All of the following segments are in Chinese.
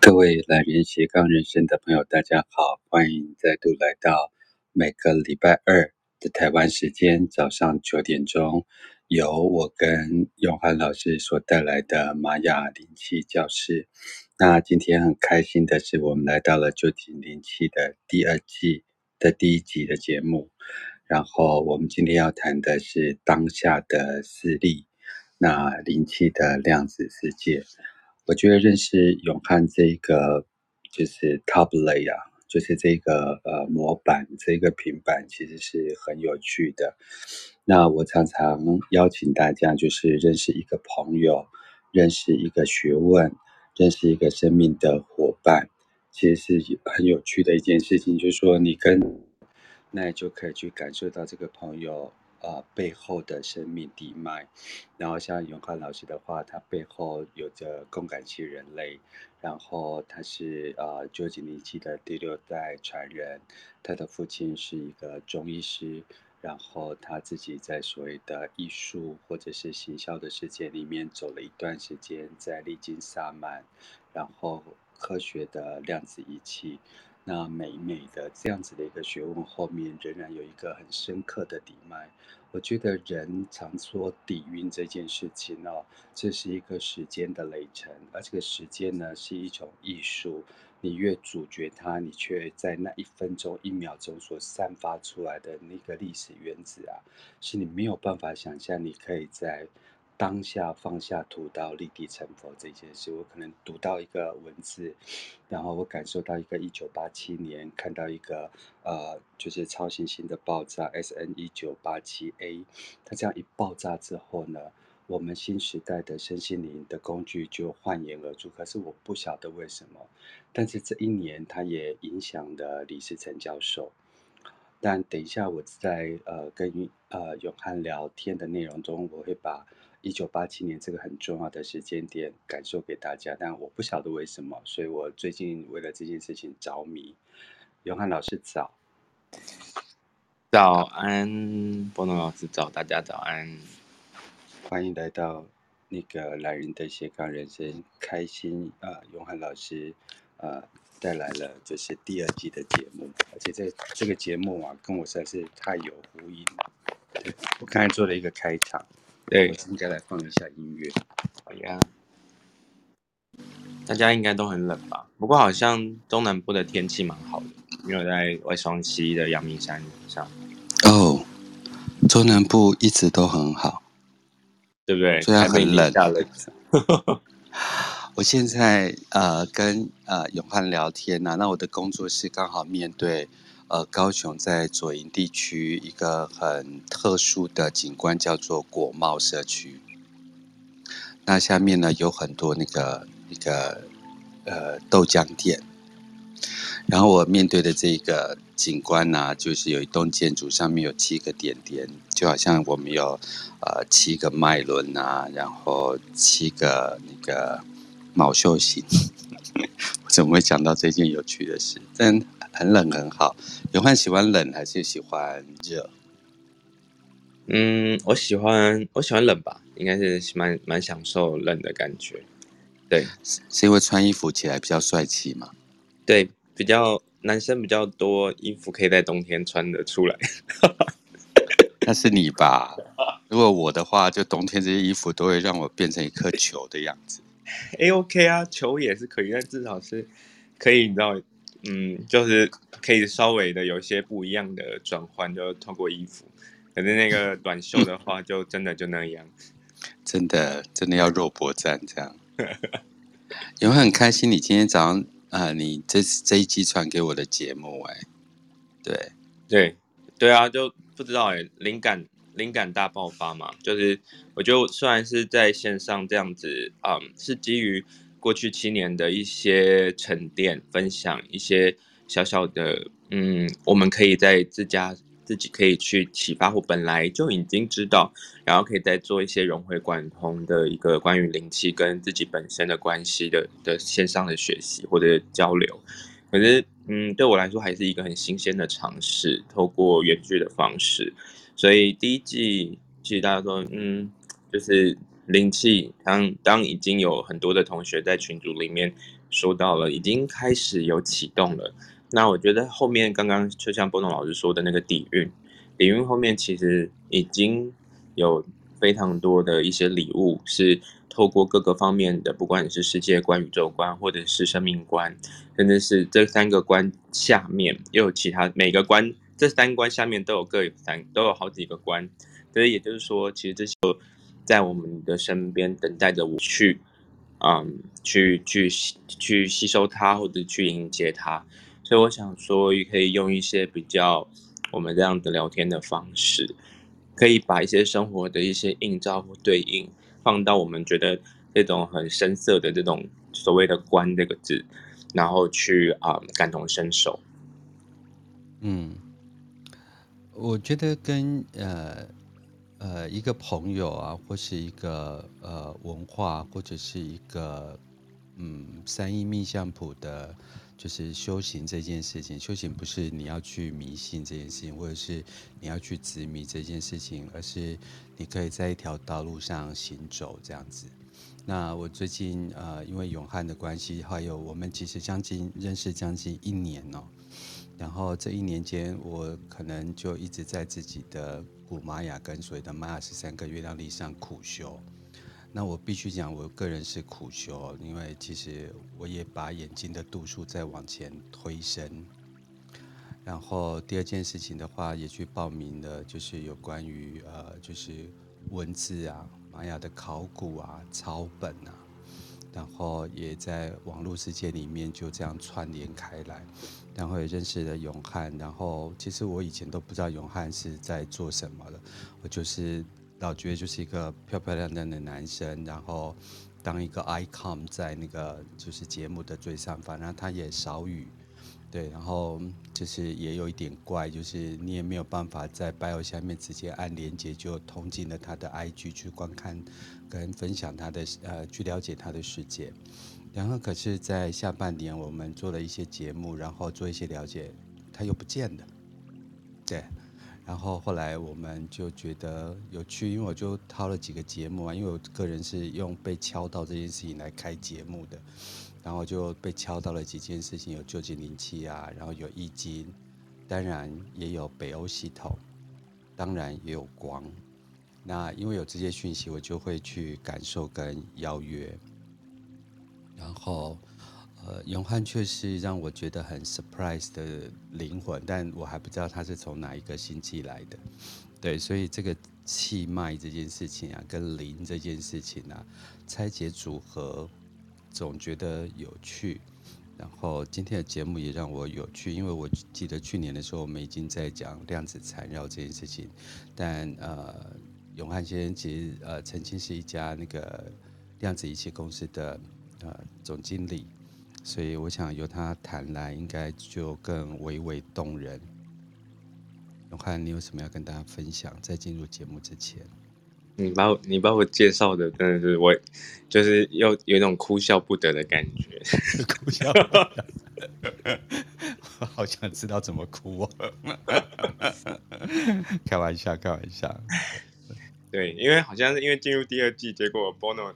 各位来人斜杠人生的朋友，大家好，欢迎再度来到每个礼拜二的台湾时间早上九点钟，由我跟永汉老师所带来的玛雅灵气教室。那今天很开心的是，我们来到了究竟灵气的第二季的第一集的节目。然后我们今天要谈的是当下的事例，那灵气的量子世界。我觉得认识永汉这一个就是 top layer 啊，就是这个呃模板，这个平板其实是很有趣的。那我常常邀请大家，就是认识一个朋友，认识一个学问，认识一个生命的伙伴，其实是很有趣的一件事情。就是说，你跟那就可以去感受到这个朋友。呃，背后的生命地脉，然后像永汉老师的话，他背后有着共感系人类，然后他是呃究竟灵气的第六代传人，他的父亲是一个中医师，然后他自己在所谓的艺术或者是行销的世界里面走了一段时间，在历经萨满，然后科学的量子仪器。那美美的这样子的一个学问后面，仍然有一个很深刻的底脉。我觉得人常说底蕴这件事情哦，这是一个时间的累程，而这个时间呢是一种艺术。你越咀嚼它，你却在那一分钟、一秒钟所散发出来的那个历史原子啊，是你没有办法想象，你可以在。当下放下屠刀立地成佛这件事，我可能读到一个文字，然后我感受到一个一九八七年看到一个呃，就是超新星的爆炸 SN 一九八七 A，它这样一爆炸之后呢，我们新时代的身心灵的工具就焕然而出。可是我不晓得为什么，但是这一年它也影响了李世成教授。但等一下我在呃跟呃永汉聊天的内容中，我会把。一九八七年这个很重要的时间点，感受给大家，但我不晓得为什么，所以我最近为了这件事情着迷。永汉老师早，早安，波诺老师早，大家早安，欢迎来到那个懒人的斜杠人生，开心啊、呃！永汉老师啊、呃，带来了就是第二季的节目，而且这这个节目啊，跟我实在是太有呼应了。我刚才做了一个开场。对，应该来放一下音乐。好呀，大家应该都很冷吧？不过好像中南部的天气蛮好的，因为我在外双溪的阳明山上。哦，中南部一直都很好，对不对？虽然很冷。我现在呃跟呃永汉聊天呐、啊，那我的工作室刚好面对。呃，高雄在左营地区一个很特殊的景观叫做果贸社区。那下面呢有很多那个那个呃豆浆店。然后我面对的这个景观呢、就是有一栋建筑上面有七个点点，就好像我们有呃七个脉轮啊，然后七个那个卯宿星。我怎么会讲到这件有趣的事？但。很冷很好，永汉喜欢冷还是喜欢热？嗯，我喜欢我喜欢冷吧，应该是蛮蛮享受冷的感觉。对，是因为穿衣服起来比较帅气嘛？对，比较男生比较多衣服可以在冬天穿得出来。那是你吧？如果我的话，就冬天这些衣服都会让我变成一颗球的样子。A OK 啊，球也是可以，但至少是可以，你知道。嗯，就是可以稍微的有一些不一样的转换，就透过衣服。可是那个短袖的话，就真的就那样。真的，真的要肉搏战这样。也会很开心，你今天早上啊、呃，你这这一集传给我的节目，哎，对对对啊，就不知道哎，灵感灵感大爆发嘛。就是我觉得虽然是在线上这样子，嗯，是基于。过去七年的一些沉淀分享，一些小小的，嗯，我们可以在自家自己可以去启发，或本来就已经知道，然后可以再做一些融会贯通的一个关于灵气跟自己本身的关系的的线上的学习或者交流。可是，嗯，对我来说还是一个很新鲜的尝试，透过远距的方式。所以第一季其实大家说，嗯，就是。灵气，当当已经有很多的同学在群组里面说到了，已经开始有启动了。那我觉得后面刚刚就像波诺老师说的那个底蕴，底蕴后面其实已经有非常多的一些礼物，是透过各个方面的，不管你是世界观、宇宙观，或者是生命观，甚至是这三个观下面又有其他每个观，这三观下面都有各有三，都有好几个观。所以也就是说，其实这些在我们的身边等待着我去，嗯，去去去吸收它，或者去迎接它。所以我想说，也可以用一些比较我们这样的聊天的方式，可以把一些生活的一些映照或对应放到我们觉得这种很深色的这种所谓的“观”这个字，然后去啊、感同身受。嗯，我觉得跟呃呃一个朋友啊，或是一个呃文化，或者是一个嗯三一命相谱的。就是修行这件事情，修行不是你要去迷信这件事情，或者是你要去执迷这件事情，而是你可以在一条道路上行走这样子。那我最近呃，因为永汉的关系，还有我们其实将近认识将近一年哦，然后这一年间，我可能就一直在自己的古玛雅跟所谓的玛雅十三个月亮历上苦修。那我必须讲，我个人是苦修，因为其实我也把眼睛的度数再往前推升。然后第二件事情的话，也去报名了，就是有关于呃，就是文字啊、玛雅的考古啊、抄本啊，然后也在网络世界里面就这样串联开来，然后也认识了永汉。然后其实我以前都不知道永汉是在做什么的，我就是。老觉得就是一个漂漂亮亮的男生，然后当一个 icon 在那个就是节目的最上方，然后他也少语，对，然后就是也有一点怪，就是你也没有办法在 bio 下面直接按连接就通进了他的 IG 去观看跟分享他的呃去了解他的世界，然后可是，在下半年我们做了一些节目，然后做一些了解，他又不见了，对。然后后来我们就觉得有趣，因为我就掏了几个节目啊，因为我个人是用被敲到这件事情来开节目的，然后就被敲到了几件事情，有臼井灵气啊，然后有易经，当然也有北欧系统，当然也有光。那因为有这些讯息，我就会去感受跟邀约，然后。呃，永汉确实让我觉得很 surprise 的灵魂，但我还不知道他是从哪一个星际来的。对，所以这个气脉这件事情啊，跟灵这件事情啊，拆解组合，总觉得有趣。然后今天的节目也让我有趣，因为我记得去年的时候，我们已经在讲量子缠绕这件事情，但呃，永汉先生其实呃曾经是一家那个量子仪器公司的呃总经理。所以我想由他谈来，应该就更娓娓动人。永汉，你有什么要跟大家分享？在进入节目之前，你把我你把我介绍的真的是我，就是又有一种哭笑不得的感觉。哭笑不得，我 好想知道怎么哭哦。开玩笑，开玩笑。对，因为好像是因为进入第二季，结果 Bono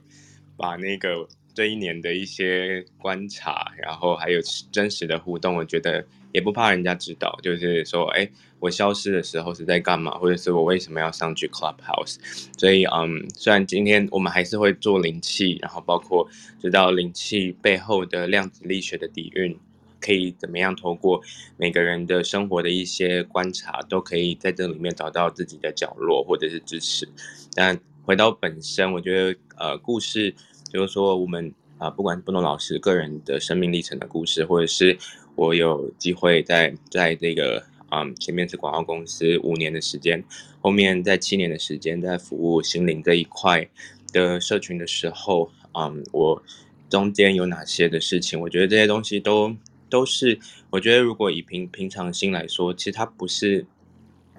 把那个。这一年的一些观察，然后还有真实的互动，我觉得也不怕人家知道。就是说，哎，我消失的时候是在干嘛，或者是我为什么要上去 Clubhouse？所以，嗯，虽然今天我们还是会做灵气，然后包括知道灵气背后的量子力学的底蕴，可以怎么样透过每个人的生活的一些观察，都可以在这里面找到自己的角落或者是支持。但回到本身，我觉得，呃，故事。就是说，我们啊，不管是波诺老师个人的生命历程的故事，或者是我有机会在在这个嗯，前面是广告公司五年的时间，后面在七年的时间在服务心灵这一块的社群的时候，嗯，我中间有哪些的事情？我觉得这些东西都都是，我觉得如果以平平常心来说，其实它不是，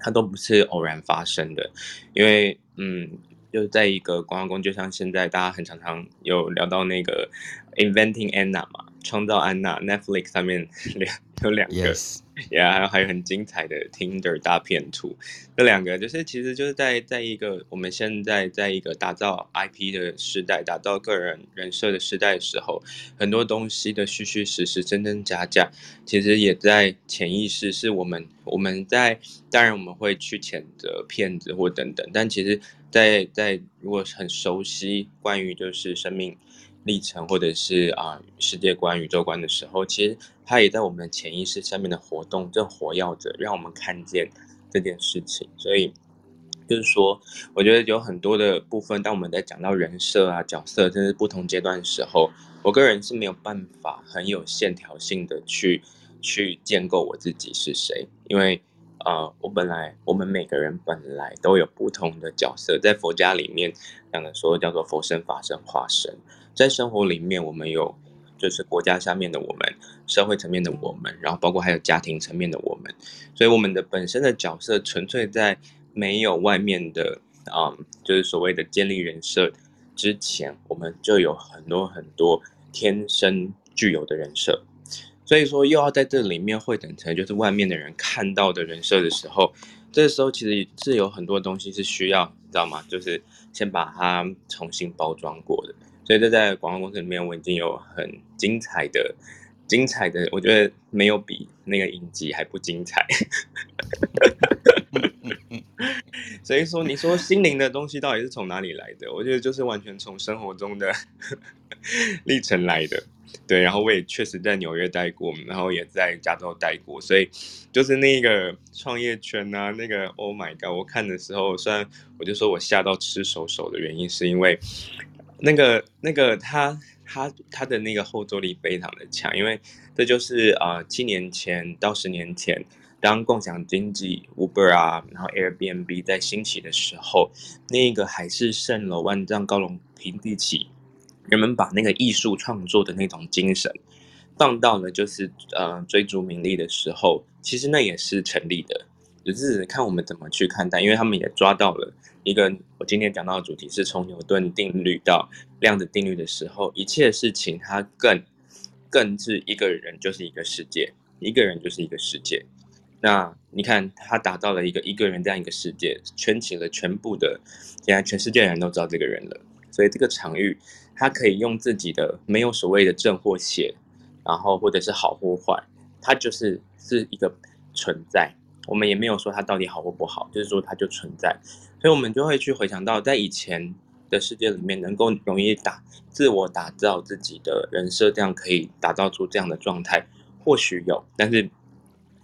它都不是偶然发生的，因为嗯。就是在一个广告公司，就像现在大家很常常有聊到那个 inventing Anna 嘛，创造安娜 Netflix 上面两 有两个。还有还有很精彩的 Tinder 大片图，这两个就是其实就是在在一个我们现在在一个打造 IP 的时代，打造个人人设的时代的时候，很多东西的虚虚实实、真真假假，其实也在潜意识是我们我们在当然我们会去谴责骗子或等等，但其实在，在如果很熟悉关于就是生命。历程，或者是啊世界观、宇宙观的时候，其实它也在我们的潜意识下面的活动，正活跃着，让我们看见这件事情。所以，就是说，我觉得有很多的部分，当我们在讲到人设啊、角色，甚至不同阶段的时候，我个人是没有办法很有线条性的去去建构我自己是谁，因为啊、呃，我本来我们每个人本来都有不同的角色，在佛家里面讲的说叫做佛身、法身、化身。在生活里面，我们有就是国家下面的我们，社会层面的我们，然后包括还有家庭层面的我们，所以我们的本身的角色纯粹在没有外面的啊、嗯，就是所谓的建立人设之前，我们就有很多很多天生具有的人设，所以说又要在这里面汇整成就是外面的人看到的人设的时候，这时候其实是有很多东西是需要，你知道吗？就是先把它重新包装过的。所以这在广告公司里面，我已经有很精彩的、精彩的，我觉得没有比那个影集还不精彩。所以说，你说心灵的东西到底是从哪里来的？我觉得就是完全从生活中的 历程来的。对，然后我也确实在纽约待过，然后也在加州待过，所以就是那个创业圈啊，那个 Oh my God！我看的时候，虽然我就说我吓到吃手手的原因，是因为。那个、那个他、他、他的那个后坐力非常的强，因为这就是、呃，七年前到十年前，当共享经济 Uber 啊，然后 Airbnb 在兴起的时候，那个海市蜃楼、万丈高楼平地起，人们把那个艺术创作的那种精神放到了就是呃追逐名利的时候，其实那也是成立的，只是看我们怎么去看待，因为他们也抓到了。一个，我今天讲到的主题是从牛顿定律到量子定律的时候，一切事情它更更是一个人就是一个世界，一个人就是一个世界。那你看他打造了一个一个人这样一个世界，圈起了全部的，现在全世界人都知道这个人了。所以这个场域，他可以用自己的没有所谓的正或邪，然后或者是好或坏，它就是是一个存在。我们也没有说它到底好或不好，就是说它就存在，所以我们就会去回想到，在以前的世界里面，能够容易打自我打造自己的人设，这样可以打造出这样的状态，或许有，但是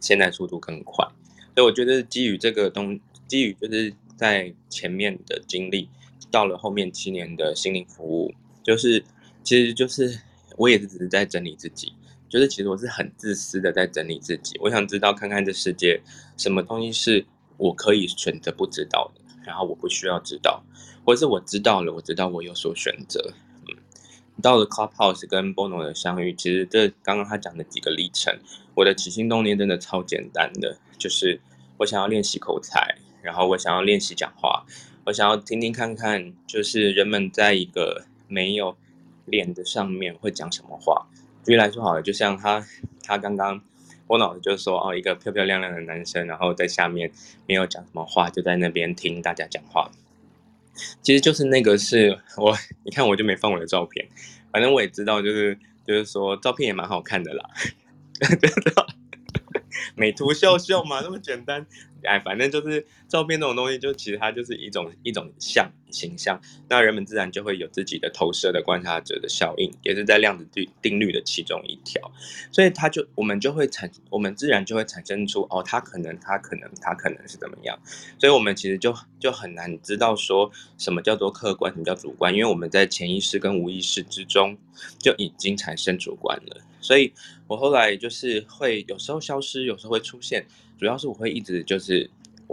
现在速度更快，所以我觉得基于这个东，基于就是在前面的经历，到了后面七年的心灵服务，就是其实就是我也是只是在整理自己。就是其实我是很自私的在整理自己，我想知道看看这世界什么东西是我可以选择不知道的，然后我不需要知道，或是我知道了，我知道我有所选择。嗯，到了 Clubhouse 跟 Bono 的相遇，其实这刚刚他讲的几个历程，我的起心动念真的超简单的，就是我想要练习口才，然后我想要练习讲话，我想要听听看看，就是人们在一个没有脸的上面会讲什么话。举例来说好了，就像他，他刚刚我脑子就说哦，一个漂漂亮亮的男生，然后在下面没有讲什么话，就在那边听大家讲话。其实就是那个是我，你看我就没放我的照片，反正我也知道，就是就是说照片也蛮好看的啦，美图秀秀嘛，那么简单。哎，反正就是照片这种东西，就其实它就是一种一种像形象，那人们自然就会有自己的投射的观察者的效应，也是在量子定定律的其中一条，所以它就我们就会产，我们自然就会产生出哦，他可能他可能他可能是怎么样，所以我们其实就就很难知道说什么叫做客观，什么叫主观，因为我们在潜意识跟无意识之中就已经产生主观了，所以我后来就是会有时候消失，有时候会出现。主要是我会一直就是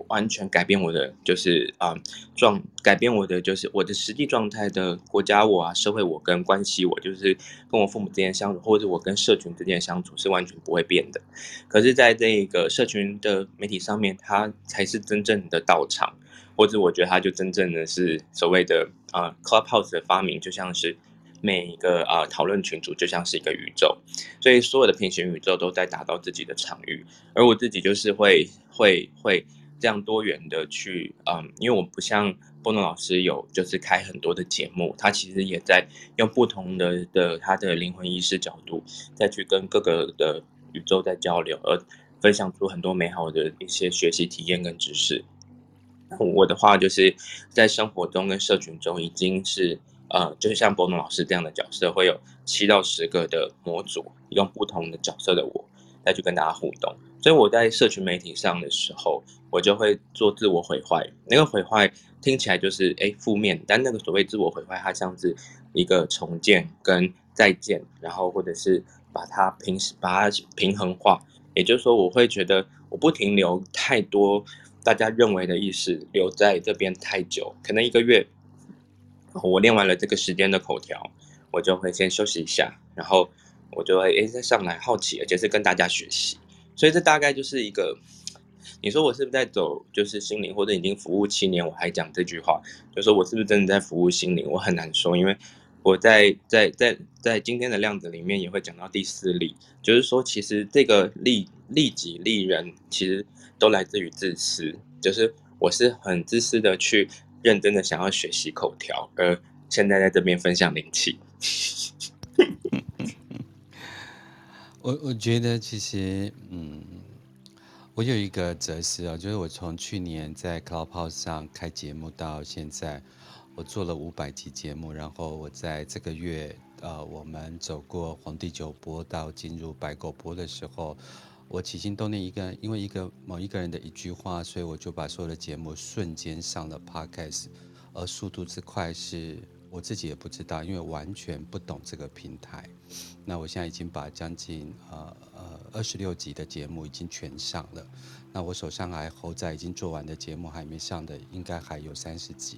完全改变我的就是啊状改变我的就是我的实际状态的国家我啊社会我跟关系我就是跟我父母之间相处或者我跟社群之间相处是完全不会变的，可是在这个社群的媒体上面，它才是真正的道场，或者我觉得它就真正的是所谓的啊 Clubhouse 的发明，就像是每一个啊讨论群组就像是一个宇宙，所以所有的平行宇宙都在打造自己的场域，而我自己就是会会会这样多元的去嗯，因为我不像波诺老师有就是开很多的节目，他其实也在用不同的的他的灵魂意识角度再去跟各个的宇宙在交流，而分享出很多美好的一些学习体验跟知识。我的话就是在生活中跟社群中已经是。呃，就是像博农老师这样的角色，会有七到十个的模组，用不同的角色的我再去跟大家互动。所以我在社群媒体上的时候，我就会做自我毁坏。那个毁坏听起来就是诶负面，但那个所谓自我毁坏，它像是一个重建跟再建，然后或者是把它平把它平衡化。也就是说，我会觉得我不停留太多大家认为的意识留在这边太久，可能一个月。我练完了这个时间的口条，我就会先休息一下，然后我就会诶再上来好奇，而且是跟大家学习。所以这大概就是一个，你说我是不是在走就是心灵，或者已经服务七年，我还讲这句话，就说我是不是真的在服务心灵？我很难说，因为我在在在在今天的量子里面也会讲到第四例，就是说其实这个利利己利人，其实都来自于自私，就是我是很自私的去。认真的想要学习口条，而现在在这边分享灵气。我我觉得其实，嗯，我有一个哲思啊，就是我从去年在 Clubhouse 上开节目到现在，我做了五百集节目，然后我在这个月，呃，我们走过黄帝九波到进入白狗波的时候。我起心动念一个，因为一个某一个人的一句话，所以我就把所有的节目瞬间上了 Podcast，而速度之快是我自己也不知道，因为完全不懂这个平台。那我现在已经把将近呃呃二十六集的节目已经全上了，那我手上还猴仔已经做完的节目还没上的，应该还有三十集。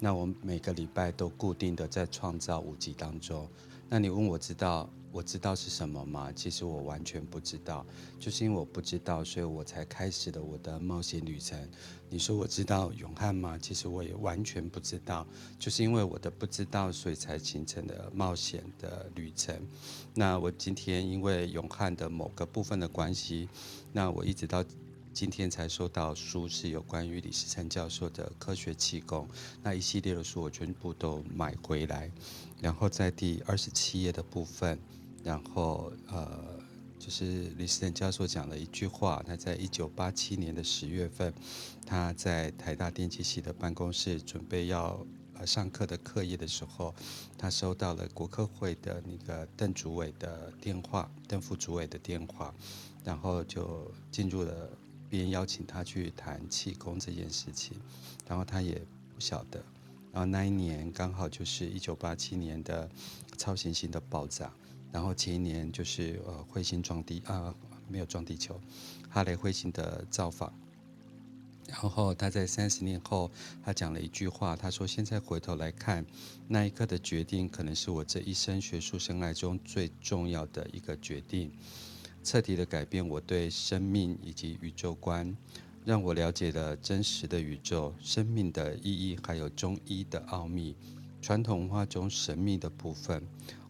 那我每个礼拜都固定的在创造五集当中。那你问我知道？我知道是什么吗？其实我完全不知道，就是因为我不知道，所以我才开始了我的冒险旅程。你说我知道永汉吗？其实我也完全不知道，就是因为我的不知道，所以才形成了冒险的旅程。那我今天因为永汉的某个部分的关系，那我一直到今天才收到书，是有关于李时成教授的科学气功，那一系列的书我全部都买回来，然后在第二十七页的部分。然后，呃，就是李时成教授讲了一句话，他在一九八七年的十月份，他在台大电机系的办公室准备要呃上课的课业的时候，他收到了国科会的那个邓主委的电话，邓副主委的电话，然后就进入了，别人邀请他去谈气功这件事情，然后他也不晓得，然后那一年刚好就是一九八七年的超新星的爆炸。然后前一年就是呃彗星撞地啊、没有撞地球，哈雷彗星的造访。然后他在三十年后，他讲了一句话，他说：“现在回头来看，那一刻的决定，可能是我这一生学术生涯中最重要的一个决定，彻底的改变我对生命以及宇宙观，让我了解了真实的宇宙、生命的意义，还有中医的奥秘，传统文化中神秘的部分。”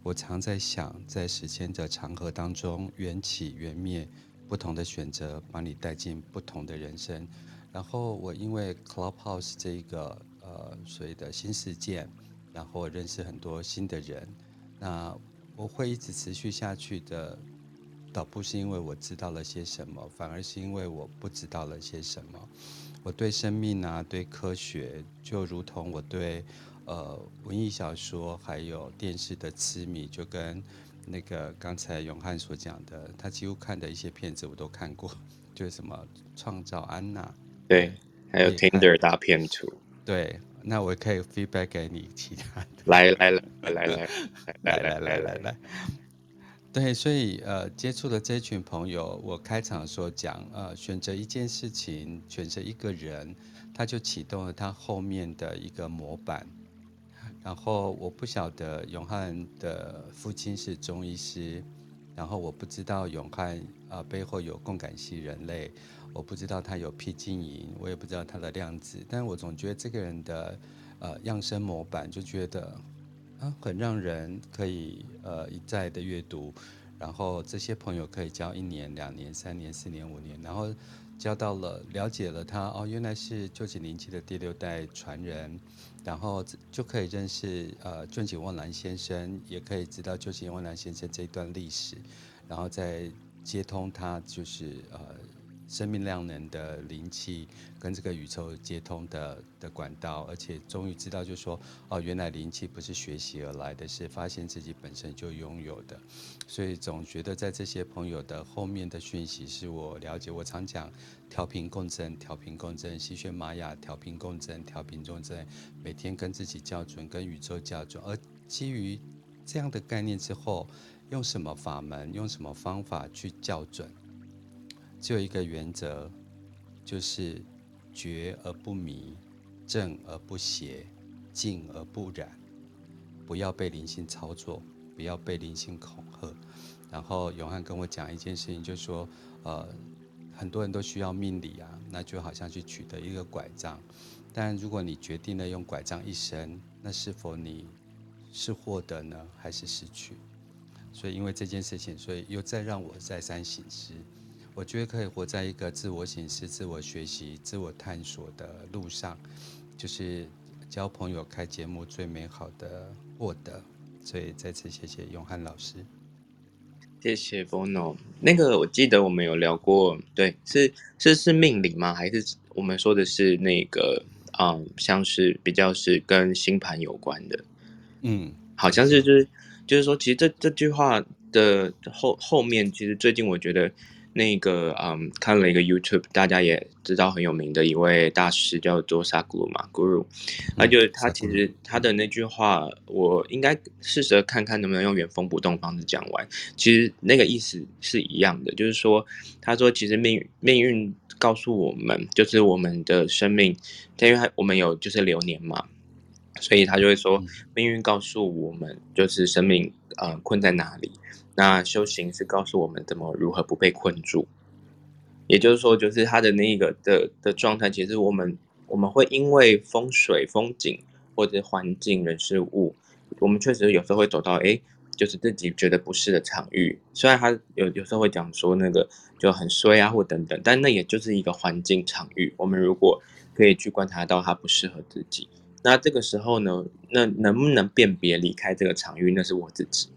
我常在想，在时间的长河当中，缘起缘灭，不同的选择把你带进不同的人生。然后我因为 Clubhouse 这一个呃所谓的新事件，然后认识很多新的人。那我会一直持续下去的，倒不是因为我知道了些什么，反而是因为我不知道了些什么。我对生命啊，对科学，就如同我对。呃，文艺小说还有电视的痴迷，就跟那个刚才永汉所讲的，他几乎看的一些片子我都看过，就是什么《创造安娜》，对，还有 Tinder 大片图，对，那我可以 feedback 给你其他的，来来来来来来 来来来来来，对，所以呃，接触的这群朋友，我开场说讲，呃，选择一件事情，选择一个人，他就启动了他后面的一个模板。然后我不晓得永汉的父亲是中医师，然后我不知道永汉啊、背后有共感系人类，我不知道他有僻静营，我也不知道他的量子，但我总觉得这个人的呃样生模板就觉得啊，很让人可以呃一再的阅读，然后这些朋友可以交一年、两年、三年、四年、五年，然后交到了了解了他哦，原来是臼井灵气的第六代传人，然后就可以认识呃臼井瓮男先生，也可以知道臼井瓮男先生这一段历史，然后再接通他就是呃。生命量能的灵气跟这个宇宙接通的的管道，而且终于知道，就是说，哦，原来灵气不是学习而来的，是发现自己本身就拥有的。所以总觉得在这些朋友的后面的讯息是我了解。我常讲调频共振，调频共振，吸血玛雅调频共振，调频共振，每天跟自己校准，跟宇宙校准。而基于这样的概念之后，用什么法门，用什么方法去校准？只有一个原则，就是觉而不迷，正而不邪，静而不染。不要被灵性操作，不要被灵性恐吓。然后永汉跟我讲一件事情，就是说，呃，很多人都需要命理啊，那就好像去取得一个拐杖。但如果你决定了用拐杖一生，那是否你是获得呢，还是失去？所以因为这件事情，所以又再让我再三省思。我觉得可以活在一个自我省思、自我学习、自我探索的路上，就是交朋友、开节目最美好的获得。所以再次谢谢永汉老师，谢谢 Bono。那个我记得我们有聊过，对，是是是命理吗？还是我们说的是那个，嗯，像是比较是跟星盘有关的？嗯，好像是就是就是说，其实这这句话的后后面，其实最近我觉得。那个嗯，看了一个 YouTube，大家也知道很有名的一位大师叫做萨古鲁嘛，Guru，他就他其实他的那句话，我应该试着看看能不能用原封不动方式讲完。其实那个意思是一样的，就是说，他说其实命命运告诉我们，就是我们的生命，因为我们有就是流年嘛，所以他就会说，命运告诉我们，就是生命呃困在哪里。那修行是告诉我们怎么如何不被困住，也就是说，就是他的那一个的的状态，其实我们我们会因为风水、风景或者环境、人事物，我们确实有时候会走到哎，就是自己觉得不适的场域。虽然他有有时候会讲说那个就很衰啊，或等等，但那也就是一个环境场域。我们如果可以去观察到它不适合自己，那这个时候呢，那能不能辨别离开这个场域，那是我自己。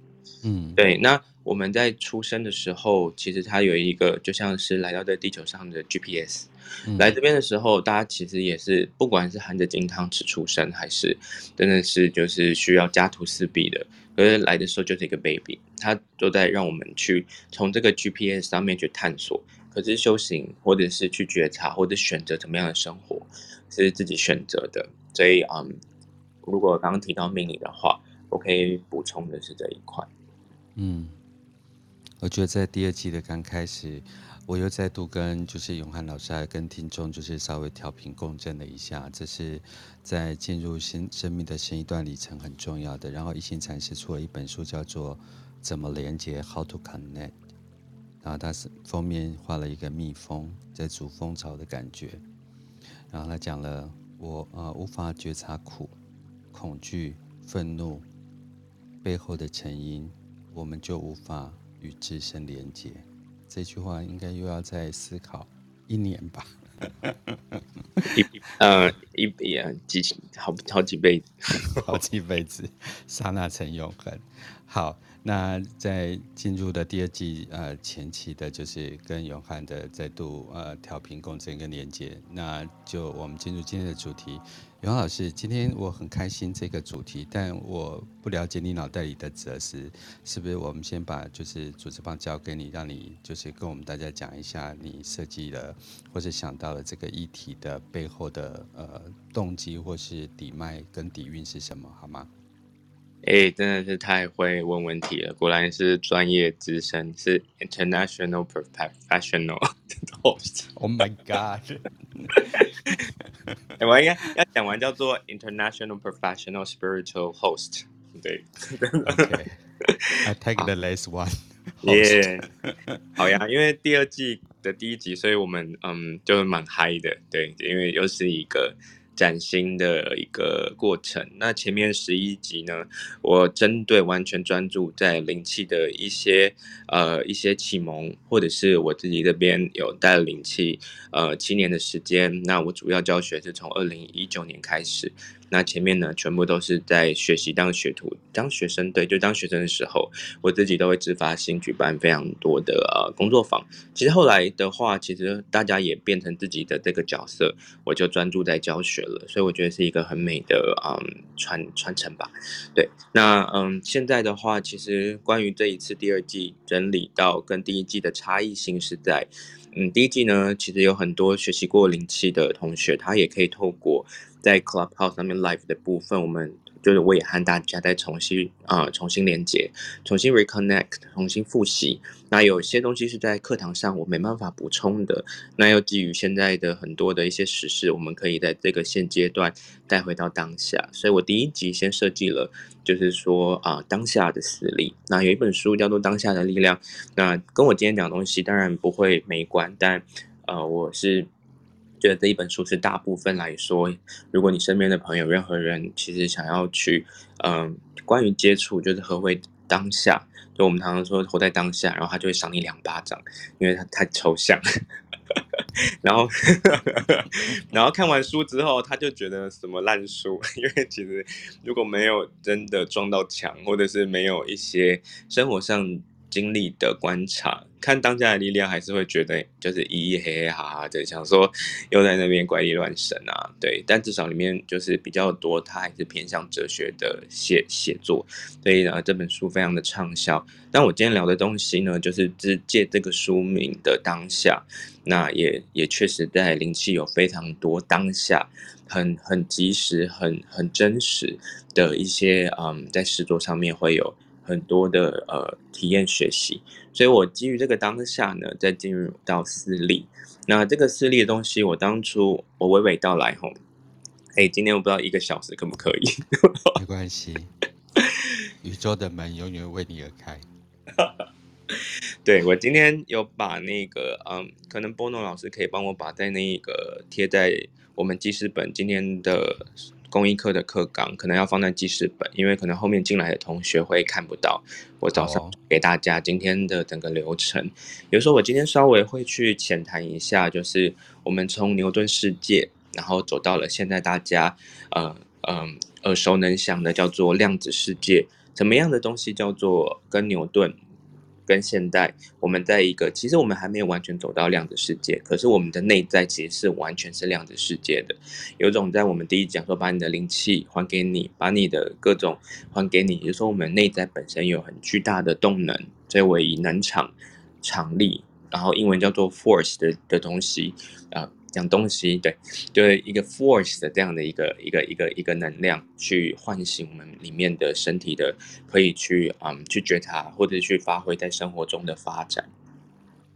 嗯，对，那我们在出生的时候，其实它有一个就像是来到这地球上的 GPS，嗯，来这边的时候，大家其实也是不管是含着金汤匙出生，还是真的是就是需要家徒四壁的，可是来的时候就是一个 baby，他都在让我们去从这个 GPS 上面去探索。可是修行，或者是去觉察，或者选择怎么样的生活，是自己选择的。所以，嗯，如果刚刚提到命理的话，我可以补充的是这一块。嗯，我觉得在第二季的刚开始，我又再度跟就是永汉老师还跟听众就是稍微调频共振了一下，这是在进入新生命的新一段里程很重要的。然后一心禅师出了一本书，叫做《怎么连接 How to Connect》，然后他是封面画了一个蜜蜂在煮蜂巢的感觉，然后他讲了我呃无法觉察苦、恐惧、愤怒背后的成因。我们就无法与自身连接。这句话应该又要再思考一年吧？一呃一一几好好几辈子，好几辈子，刹那成永恒。好。那在进入的第二季，呃，前期的就是跟永汉的再度呃调频共振跟连接，那就我们进入今天的主题。永老师，今天我很开心这个主题，但我不了解你脑袋里的哲思，是不是？我们先把就是主持棒交给你，让你就是跟我们大家讲一下你设计的或者想到了这个议题的背后的呃动机或是底脉跟底蕴是什么，好吗？哎、欸，真的是太会问问题了，果然是专业资深，是 international professional host。Oh my god！我应该要讲完叫做 international professional spiritual host。对，OK，I、okay. take the last one。耶，好呀，因为第二季的第一集，所以我们嗯就蛮嗨的，对，因为又是一个。崭新的一个过程。那前面十一集呢，我针对完全专注在灵气的一些呃一些启蒙，或者是我自己这边有带灵气呃七年的时间。那我主要教学是从二零一九年开始。那前面呢，全部都是在学习当学徒、当学生。对，就当学生的时候，我自己都会自发性举办非常多的呃工作坊。其实后来的话，其实大家也变成自己的这个角色，我就专注在教学了。所以我觉得是一个很美的嗯传传承吧。对，那嗯现在的话，其实关于这一次第二季整理到跟第一季的差异性是在，嗯第一季呢，其实有很多学习过灵气的同学，他也可以透过。在 Clubhouse 上面 Live 的部分，我们就是我也和大家再重新啊、重新连接，重新 reconnect，重新复习。那有些东西是在课堂上我没办法补充的，那又基于现在的很多的一些时事，我们可以在这个现阶段带回到当下。所以我第一集先设计了，就是说啊、当下的实力。那有一本书叫做《当下的力量》，那跟我今天讲的东西当然不会没关，但呃我是。觉得这一本书是大部分来说，如果你身边的朋友任何人其实想要去，嗯、关于接触就是何为当下，就我们常常说活在当下，然后他就会赏你两巴掌，因为他太抽象。然后，然后看完书之后，他就觉得什么烂书，因为其实如果没有真的撞到墙，或者是没有一些生活上。经历的观察，看当下的力量，还是会觉得就是咦嘿嘿哈哈的，想说又在那边怪力乱神啊，对。但至少里面就是比较多，它还是偏向哲学的写写作，所以呢，这本书非常的畅销。但我今天聊的东西呢，就是只借这个书名的当下，那也也确实在灵气有非常多当下很很及时、很很真实的一些嗯，在诗作上面会有。很多的呃体验学习，所以我基于这个当下呢，再进入到私立。那这个私立的东西，我当初我娓娓道来吼。哎，今天我不知道一个小时可不可以？没关系，宇宙的门永远为你而开。对，我今天有把那个嗯，可能波诺老师可以帮我把在那个贴在我们记事本今天的。公益课的课纲可能要放在记事本，因为可能后面进来的同学会看不到。我早上给大家今天的整个流程，比如说我今天稍微会去浅谈一下，就是我们从牛顿世界，然后走到了现在大家呃嗯、呃、耳熟能详的叫做量子世界，什么样的东西叫做跟牛顿。跟现代，我们在一个，其实我们还没有完全走到量子世界，可是我们的内在其实是完全是量子世界的。有种在我们第一讲说，把你的灵气还给你，把你的各种还给你，也就是说我们内在本身有很巨大的动能，这为以能场、场力，然后英文叫做 force 的的东西啊。讲东西，对，就是一个 force 的这样的一个一个一个一个能量，去唤醒我们里面的身体的，可以去嗯去觉察或者去发挥在生活中的发展。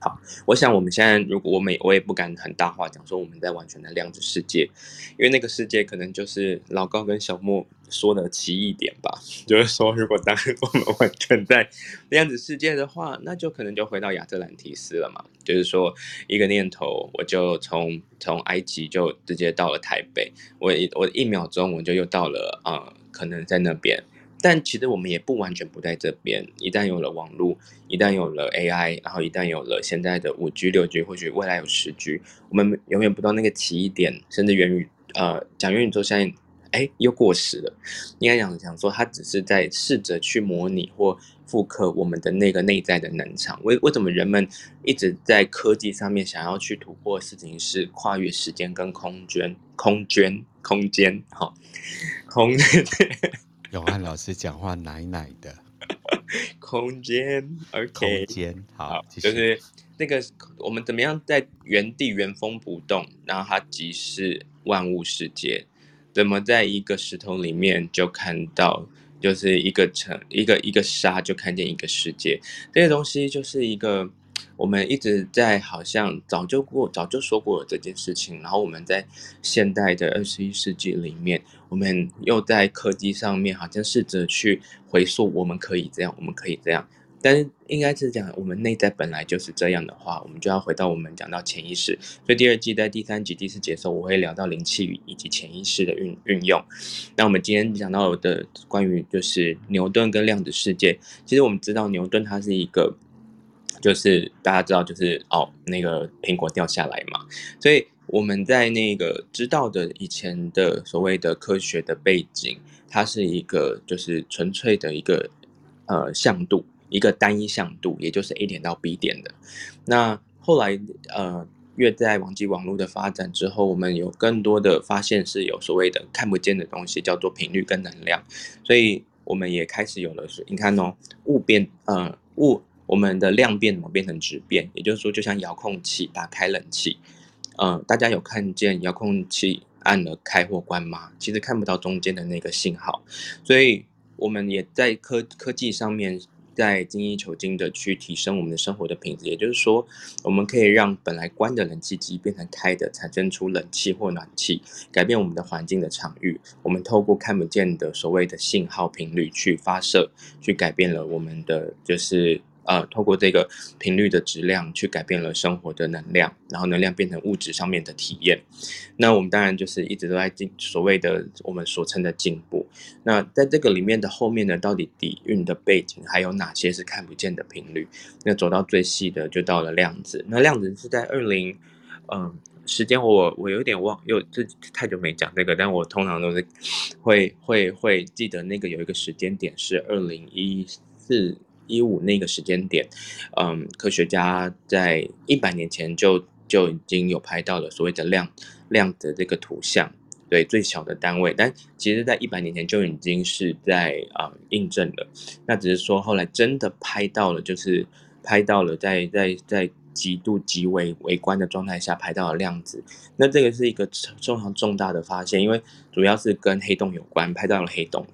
好，我想我们现在如果我们我也不敢很大话讲说我们在完全的量子世界，因为那个世界可能就是老高跟小莫说的奇异点吧。就是说，如果当我们完全在量子世界的话，那就可能就回到亚特兰提斯了嘛。就是说，一个念头，我就从从埃及就直接到了台北，我一我一秒钟我就又到了啊、可能在那边。但其实我们也不完全不在这边。一旦有了网络，一旦有了 AI，然后一旦有了现在的五 G、六 G，或许未来有十 G，我们永远不到那个奇异点，甚至元宇呃讲元宇宙现在哎又过时了。应该讲讲说，它只是在试着去模拟或复刻我们的那个内在的能场。为为什么人们一直在科技上面想要去突破的事情是跨越时间跟空间、空间、空间？好，空间。永汉老师讲话奶奶的，空间，OK，空间，好，好就是那个我们怎么样在原地原封不动，然后它即是万物世界，怎么在一个石头里面就看到，就是一个城，一个一个沙就看见一个世界，这些东西就是一个。我们一直在好像早就过，早就说过了这件事情，然后我们在现代的二十一世纪里面，我们又在科技上面好像试着去回溯，我们可以这样，我们可以这样，但是应该是讲，我们内在本来就是这样的话，我们就要回到我们讲到潜意识。所以第二季在第三集、第四节的时候，我会聊到灵气以及潜意识的运运用。那我们今天讲到的关于就是牛顿跟量子世界，其实我们知道牛顿他是一个，就是大家知道就是哦那个苹果掉下来嘛，所以我们在那个知道的以前的所谓的科学的背景，它是一个就是纯粹的一个呃向度。一个单一向度，也就是 A 点到 B 点的。那后来，呃，越在网际网络的发展之后，我们有更多的发现是有所谓的看不见的东西，叫做频率跟能量。所以我们也开始有了，你看哦，物变，呃，物，我们的量变怎么变成质变？也就是说，就像遥控器打开冷气，呃，大家有看见遥控器按了开或关吗？其实看不到中间的那个信号。所以我们也在科科技上面。在精益求精的去提升我们的生活的品质，也就是说，我们可以让本来关的冷气机变成开的，产生出冷气或暖气，改变我们的环境的场域。我们透过看不见的所谓的信号频率去发射，去改变了我们的就是。呃，透过这个频率的质量去改变了生活的能量，然后能量变成物质上面的体验。那我们当然就是一直都在进所谓的我们所称的进步。那在这个里面的后面呢，到底底蕴的背景还有哪些是看不见的频率？那走到最细的就到了量子。那量子是在二零，嗯，时间我我有点忘，又这太久没讲这个，但我通常都是会会会记得那个有一个时间点是二零一四。一五那个时间点，嗯，科学家在一百年前就就已经有拍到了所谓的量量的这个图像，对，最小的单位，但其实在一百年前就已经是在啊、嗯、印证了，那只是说后来真的拍到了，就是拍到了在在在极度极为微观的状态下拍到了量子，那这个是一个非常重大的发现，因为主要是跟黑洞有关，拍到了黑洞。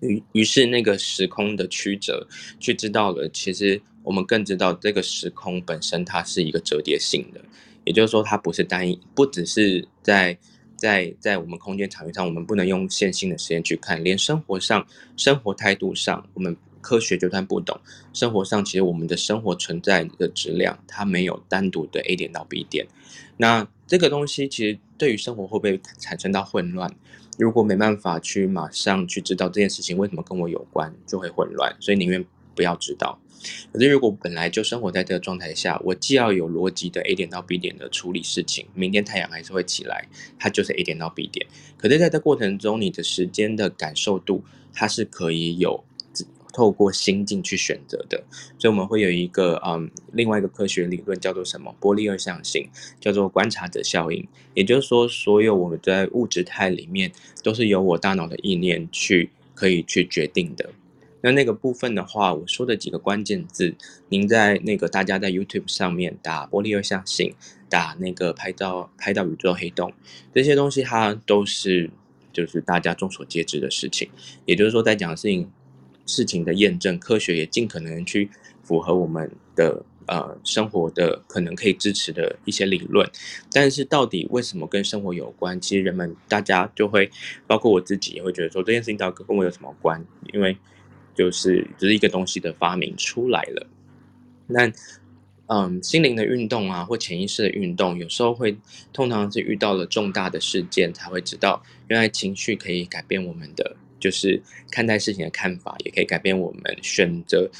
于于是，那个时空的曲折，去知道了，其实我们更知道这个时空本身它是一个折叠性的，也就是说，它不是单一，不只是在在在我们空间场域上，我们不能用线性的时间去看，连生活上、生活态度上，我们科学就算不懂，生活上其实我们的生活存在的质量，它没有单独的 A 点到 B 点，那这个东西其实对于生活会不会产生到混乱？如果没办法去马上去知道这件事情为什么跟我有关，就会混乱，所以宁愿不要知道。可是如果本来就生活在这个状态下，我既要有逻辑的 A 点到 B 点的处理事情，明天太阳还是会起来，它就是 A 点到 B 点。可是在这过程中，你的时间的感受度，它是可以有。透过心境去选择的，所以我们会有一个嗯，另外一个科学理论叫做什么？波粒二象性，叫做观察者效应。也就是说，所有我们在物质态里面，都是由我大脑的意念去可以去决定的。那那个部分的话，我说的几个关键字，您在那个大家在 YouTube 上面打波粒二象性，打那个拍到拍到宇宙黑洞这些东西，它都是就是大家众所皆知的事情。也就是说，在讲的事情。事情的验证，科学也尽可能去符合我们的呃生活的可能可以支持的一些理论，但是到底为什么跟生活有关？其实人们大家就会，包括我自己也会觉得说，这件事情到底跟我有什么关？因为就是只是一个东西的发明出来了。那嗯，心灵的运动啊，或潜意识的运动，有时候会通常是遇到了重大的事件才会知道，原来情绪可以改变我们的。就是看待事情的看法，也可以改变我们选择，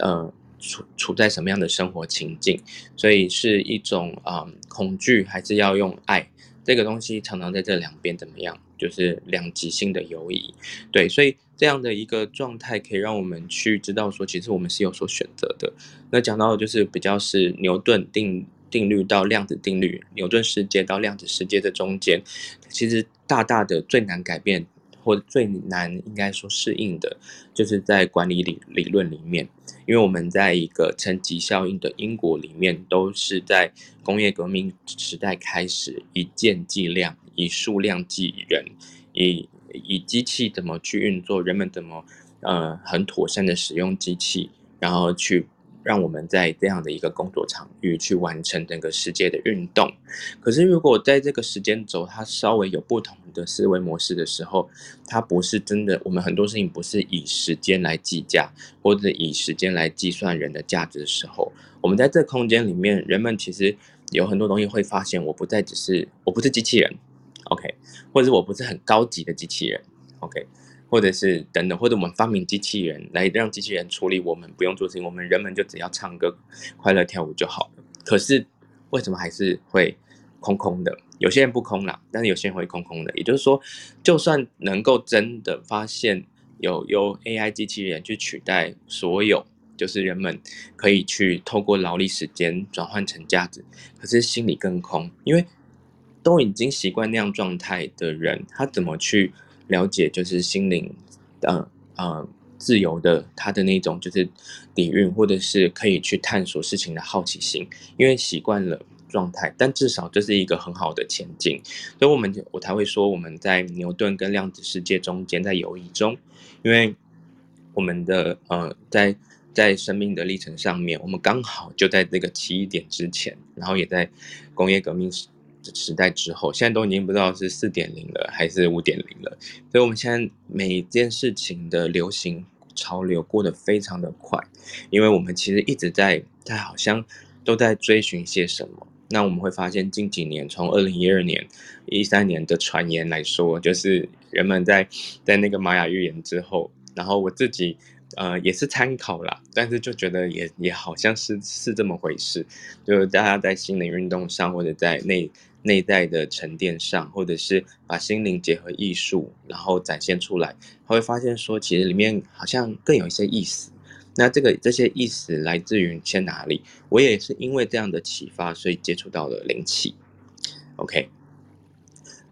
呃，处处在什么样的生活情境。所以是一种啊、恐惧还是要用爱？这个东西常常在这两边怎么样？就是两极性的游移。对，所以这样的一个状态可以让我们去知道说，其实我们是有所选择的。那讲到的就是比较是牛顿定定律到量子定律，牛顿世界到量子世界的中间，其实大大的最难改变。或最难应该说适应的，就是在管理理理论里面，因为我们在一个层级效应的因果里面，都是在工业革命时代开始以件计量，以数量计人，以以机器怎么去运作，人们怎么呃很妥善的使用机器，然后去让我们在这样的一个工作场域去完成整个世界的运动。可是，如果在这个时间轴它稍微有不同的思维模式的时候，它不是真的。我们很多事情不是以时间来计价，或者以时间来计算人的价值的时候，我们在这空间里面，人们其实有很多东西会发现，我不再只是我不是机器人，OK，或者我不是很高级的机器人，OK。或者是等等，或者我们发明机器人来让机器人处理我们不用做事情，我们人们就只要唱歌、快乐跳舞就好了。可是为什么还是会空空的？有些人不空了，但是有些人会空空的。也就是说，就算能够真的发现有有 AI 机器人去取代所有，就是人们可以去透过劳力时间转换成价值，可是心里更空，因为都已经习惯那样状态的人，他怎么去？了解就是心灵，呃呃，自由的他的那种就是底蕴，或者是可以去探索事情的好奇心，因为习惯了状态，但至少这是一个很好的前进。所以，我们我才会说我们在牛顿跟量子世界中间在游移中，因为我们的呃在在生命的历程上面，我们刚好就在这个奇异点之前，然后也在工业革命时。代之后，现在都已经不知道是四点零了还是五点零了，所以我们现在每一件事情的流行潮流过得非常的快，因为我们其实一直在在好像都在追寻些什么。那我们会发现近几年，从二零一二年、一三年的传言来说，就是人们在在那个玛雅预言之后，然后我自己。呃，也是参考啦，但是就觉得也也好像是是这么回事，就是大家在心灵运动上，或者在内内在的沉淀上，或者是把心灵结合艺术，然后展现出来，他会发现说，其实里面好像更有一些意思。那这个这些意思来自于先哪里？我也是因为这样的启发，所以接触到了灵气。OK，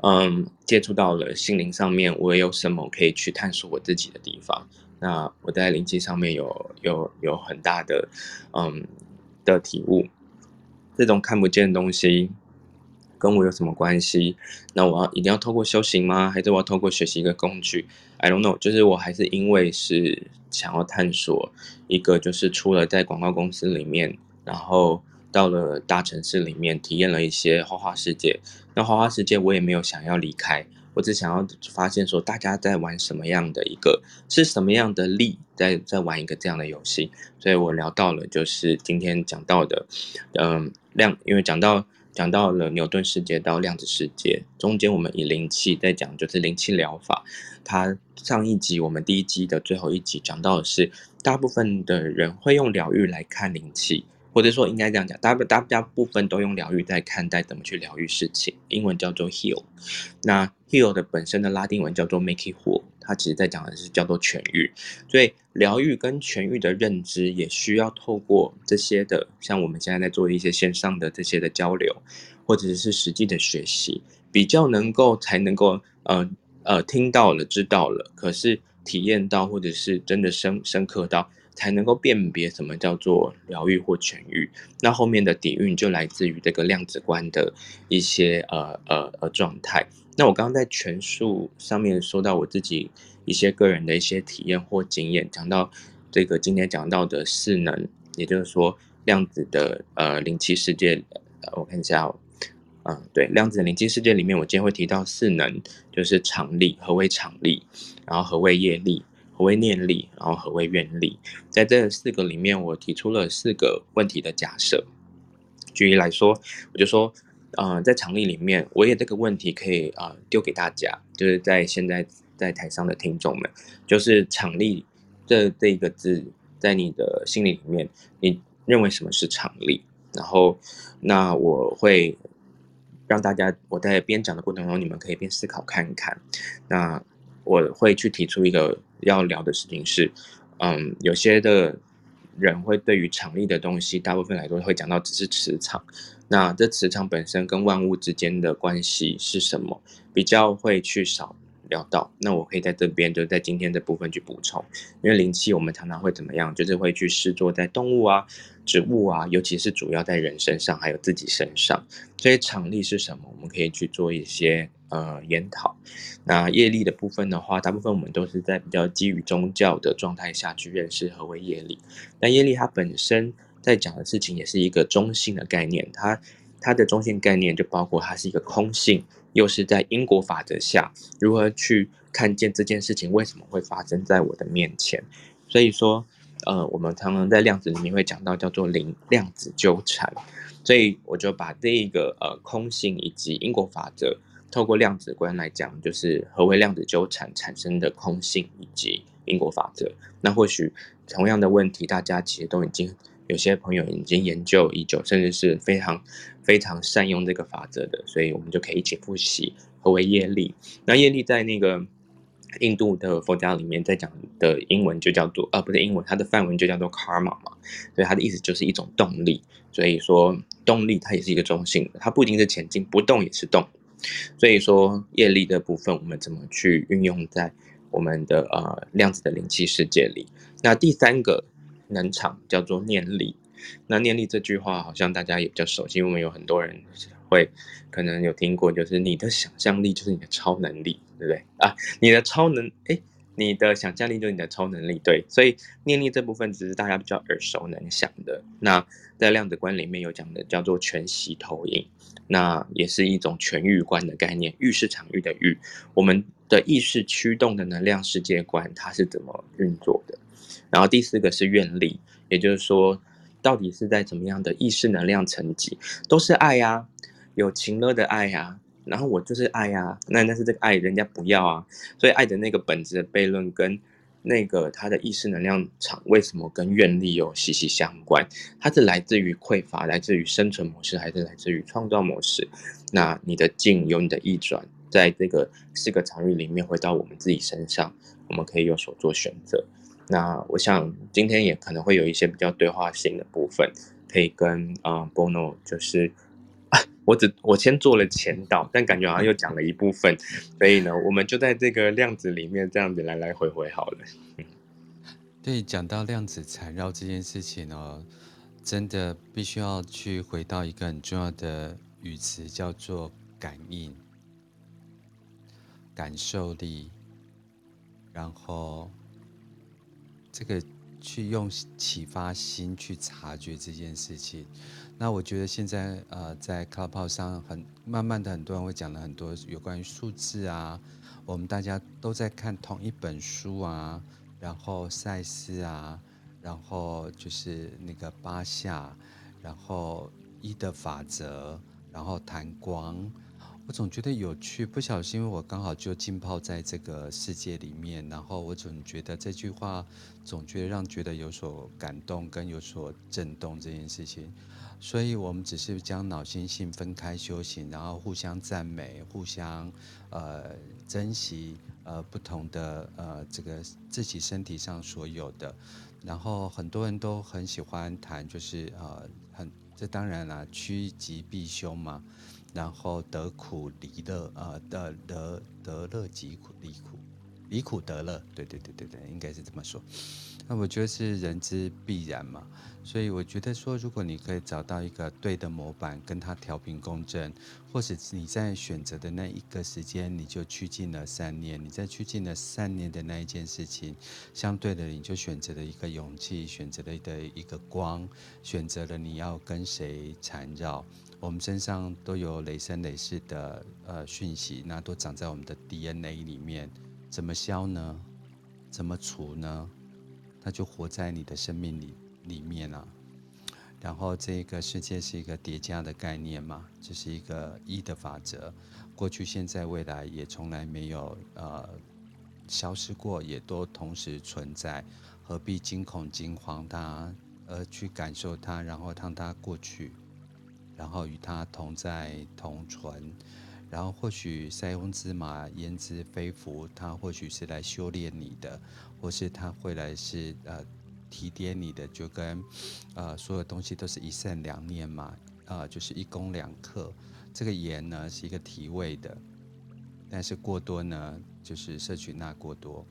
嗯，接触到了心灵上面，我有什么可以去探索我自己的地方？那我在灵气上面有有有很大的嗯的体悟，这种看不见的东西跟我有什么关系？那我要一定要透过修行吗？还是我要透过学习一个工具？I don't know，就是我还是因为是想要探索一个，就是除了在广告公司里面，然后到了大城市里面体验了一些花花世界。那花花世界我也没有想要离开。我只想要发现说，大家在玩什么样的一个，是什么样的力在在玩一个这样的游戏，所以我聊到了就是今天讲到的，嗯，量，因为讲到讲到了牛顿世界到量子世界中间，我们以灵气在讲，就是灵气疗法。它上一集我们第一集的最后一集讲到的是，大部分的人会用疗愈来看灵气。或者说应该这样讲，大大大部分都用疗愈在看待怎么去疗愈事情，英文叫做 heal。那 heal 的本身的拉丁文叫做 make it whole，它其实在讲的是叫做痊愈。所以疗愈跟痊愈的认知也需要透过这些的，像我们现在在做一些线上的这些的交流，或者是实际的学习，比较能够才能够呃呃听到了知道了，可是体验到或者是真的深深刻到。才能够辨别什么叫做疗愈或痊愈，那后面的底蕴就来自于这个量子观的一些呃呃呃状态。那我刚刚在权术上面说到我自己一些个人的一些体验或经验，讲到这个今天讲到的四能，也就是说量子的呃灵气世界，呃，我看一下哦，嗯，对，量子的灵气世界里面，我今天会提到四能，就是场力，何为场力，然后何为业力。何为念力，然后何为愿力？在这四个里面，我提出了四个问题的假设。举例来说，我就说，呃，在场力里面，我也这个问题可以啊、丢给大家，就是在现在在台上的听众们，就是场力这这一个字，在你的心里里面，你认为什么是场力？然后，那我会让大家我在边讲的过程中，你们可以边思考看一看。那我会去提出一个。要聊的事情是，嗯，有些的人会对于场力的东西，大部分来说会讲到只是磁场。那这磁场本身跟万物之间的关系是什么？比较会去少聊到。那我可以在这边就在今天这部分去补充，因为灵气我们常常会怎么样，就是会去试做在动物啊、植物啊，尤其是主要在人身上还有自己身上。所以场力是什么？我们可以去做一些。呃，研讨。那业力的部分的话，大部分我们都是在比较基于宗教的状态下去认识何为业力。那业力它本身在讲的事情也是一个中性的概念，它它的中性概念就包括它是一个空性，又是在因果法则下如何去看见这件事情为什么会发生在我的面前。所以说，呃，我们常常在量子里面会讲到叫做零量子纠缠，所以我就把这一个呃空性以及因果法则，透过量子观来讲，就是何为量子纠缠产生的空性以及因果法则。那或许同样的问题，大家其实都已经有些朋友已经研究已久，甚至是非常非常善用这个法则的，所以我们就可以一起复习何为业力。那业力在那个印度的佛教里面在讲的英文就叫做呃不是英文，它的梵文就叫做 karma 嘛，所以它的意思就是一种动力。所以说动力它也是一个中性的，它不一定是前进，不动也是动。所以说业力的部分，我们怎么去运用在我们的呃量子的灵气世界里？那第三个能场叫做念力。那念力这句话好像大家也比较熟悉，因为我们有很多人会可能有听过，就是你的想象力就是你的超能力，对不对啊？你的超能，诶，你的想象力就是你的超能力，对。所以念力这部分只是大家比较耳熟能详的。那在量子观里面有讲的叫做全息投影。那也是一种全域观的概念，域是场域的域，我们的意识驱动的能量世界观，它是怎么运作的？然后第四个是愿力，也就是说，到底是在怎么样的意识能量层级，都是爱呀、啊，有情乐的爱呀、啊，然后我就是爱呀、啊，那但是这个爱人家不要啊，所以爱的那个本质的悖论跟。那个他的意识能量场为什么跟愿力有息息相关？它是来自于匮乏，来自于生存模式，还是来自于创造模式？那你的境有你的意转，在这个四个场域里面回到我们自己身上，我们可以有所做选择。那我想今天也可能会有一些比较对话性的部分，可以跟啊、呃、Bono 就是。我只我先做了前导，但感觉好像又讲了一部分，所以呢，我们就在这个量子里面这样子来来回回好了。对，讲到量子缠绕这件事情哦，真的必须要去回到一个很重要的语词，叫做感应、感受力，然后这个去用启发心去察觉这件事情。那我觉得现在呃，在 Clubhouse 上很慢慢的，很多人会讲了很多有关于数字啊，我们大家都在看同一本书啊，然后赛斯啊，然后就是那个巴夏，然后一的法则，然后谈光。我总觉得有趣，不小心，因为我刚好就浸泡在这个世界里面，然后我总觉得这句话总觉得让觉得有所感动跟有所震动这件事情，所以我们只是将脑心性分开修行，然后互相赞美，互相呃珍惜呃不同的呃这个自己身体上所有的，然后很多人都很喜欢谈，就是呃很这当然啦，趋吉避凶嘛。然后得苦离乐，呃，得得得乐即苦，离苦离苦得乐，对对对对对，应该是这么说。那我觉得是人之必然嘛，所以我觉得说，如果你可以找到一个对的模板，跟他调频共振，或者你在选择的那一个时间，你就趋近了善念，你在趋近了善念的那一件事情，相对的，你就选择了一个勇气，选择了的一个光，选择了你要跟谁缠绕。我们身上都有累生累世的呃讯息，那都长在我们的 DNA 里面。怎么消呢？怎么除呢？它就活在你的生命里里面啊。然后这个世界是一个叠加的概念嘛，这是一个一的法则，过去、现在、未来也从来没有呃消失过，也都同时存在。何必惊恐惊慌它，而去感受它，然后让它过去。然后与他同在同存，然后或许塞翁之马焉知非福，他或许是来修炼你的，或是他会来是呃提点你的，就跟呃所有东西都是一善两念嘛，啊、呃、就是一功两克。这个盐呢是一个提味的，但是过多呢就是摄取钠过多。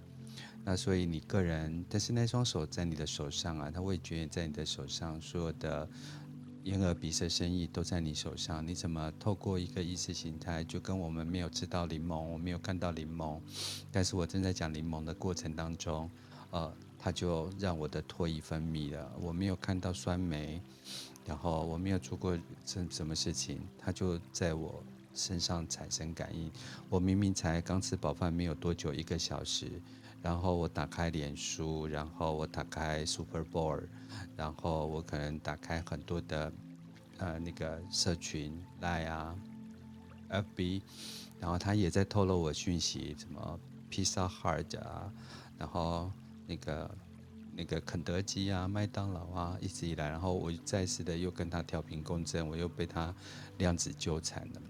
那所以你个人，但是那双手在你的手上啊，他会觉得在你的手上所有的。眼耳鼻舌身意都在你手上，你怎么透过一个意识形态，就跟我们没有吃到柠檬，我没有看到柠檬，但是我正在讲柠檬的过程当中，呃，它就让我的唾液分泌了。我没有看到酸梅，然后我没有做过什什么事情，它就在我身上产生感应。我明明才刚吃饱饭没有多久，一个小时，然后我打开脸书，然后我打开 Super Bowl，然后我可能打开很多的呃那个社群 Line 啊，FB，然后他也在透露我讯息，什么 Pizza Hut 啊，然后那个那个肯德基啊、麦当劳啊，一直以来，然后我再次的又跟他调频共振，我又被他量子纠缠了。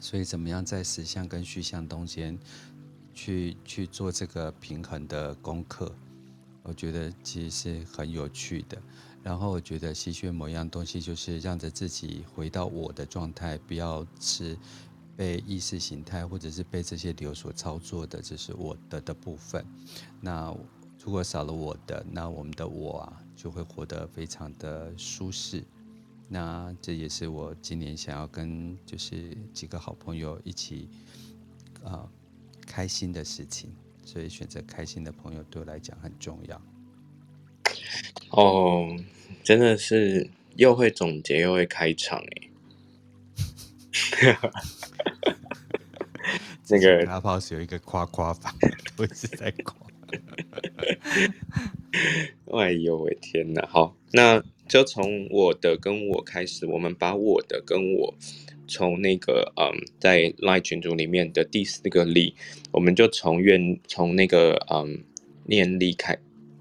所以，怎么样在实相跟虚相中间去去做这个平衡的功课？我觉得其实是很有趣的。然后，我觉得吸血某样东西就是让着自己回到我的状态，不要是被意识形态或者是被这些流所操作的，这是我的的部分。那如果少了我的，那我们的我啊，就会活得非常的舒适。那这也是我今年想要跟就是几个好朋友一起啊、开心的事情，所以选择开心的朋友对我来讲很重要。哦，真的是又会总结又会开场哎。那个 Clubhouse 有一个夸夸法，我一直在夸。哎呦喂天哪！好，那。就从我的跟我开始，我们把我的跟我从那个嗯，在 Line 群组里面的第四个力，我们就从愿从那个嗯念力开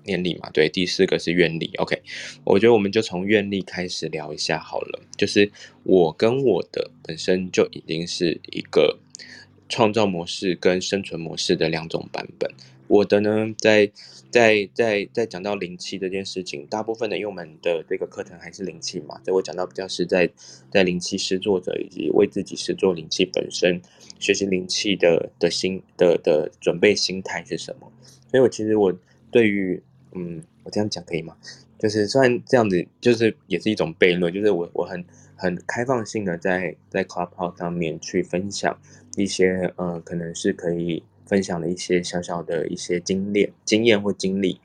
念力嘛，对，第四个是愿力。OK，我觉得我们就从愿力开始聊一下好了。就是我跟我的本身就已经是一个创造模式跟生存模式的两种版本。我的呢，在。在在在讲到灵气这件事情，大部分的因为我们的这个课程还是灵气嘛，所以我讲到比较是在在灵气施作者以及为自己施作灵气本身学习灵气的的心的的准备心态是什么？所以我其实我对于嗯，我这样讲可以吗？就是虽然这样子，就是也是一种悖论，就是我我很很开放性的在在 Clubhouse 上面去分享一些呃，可能是可以。分享了一些小小的一些经验、经验或经历，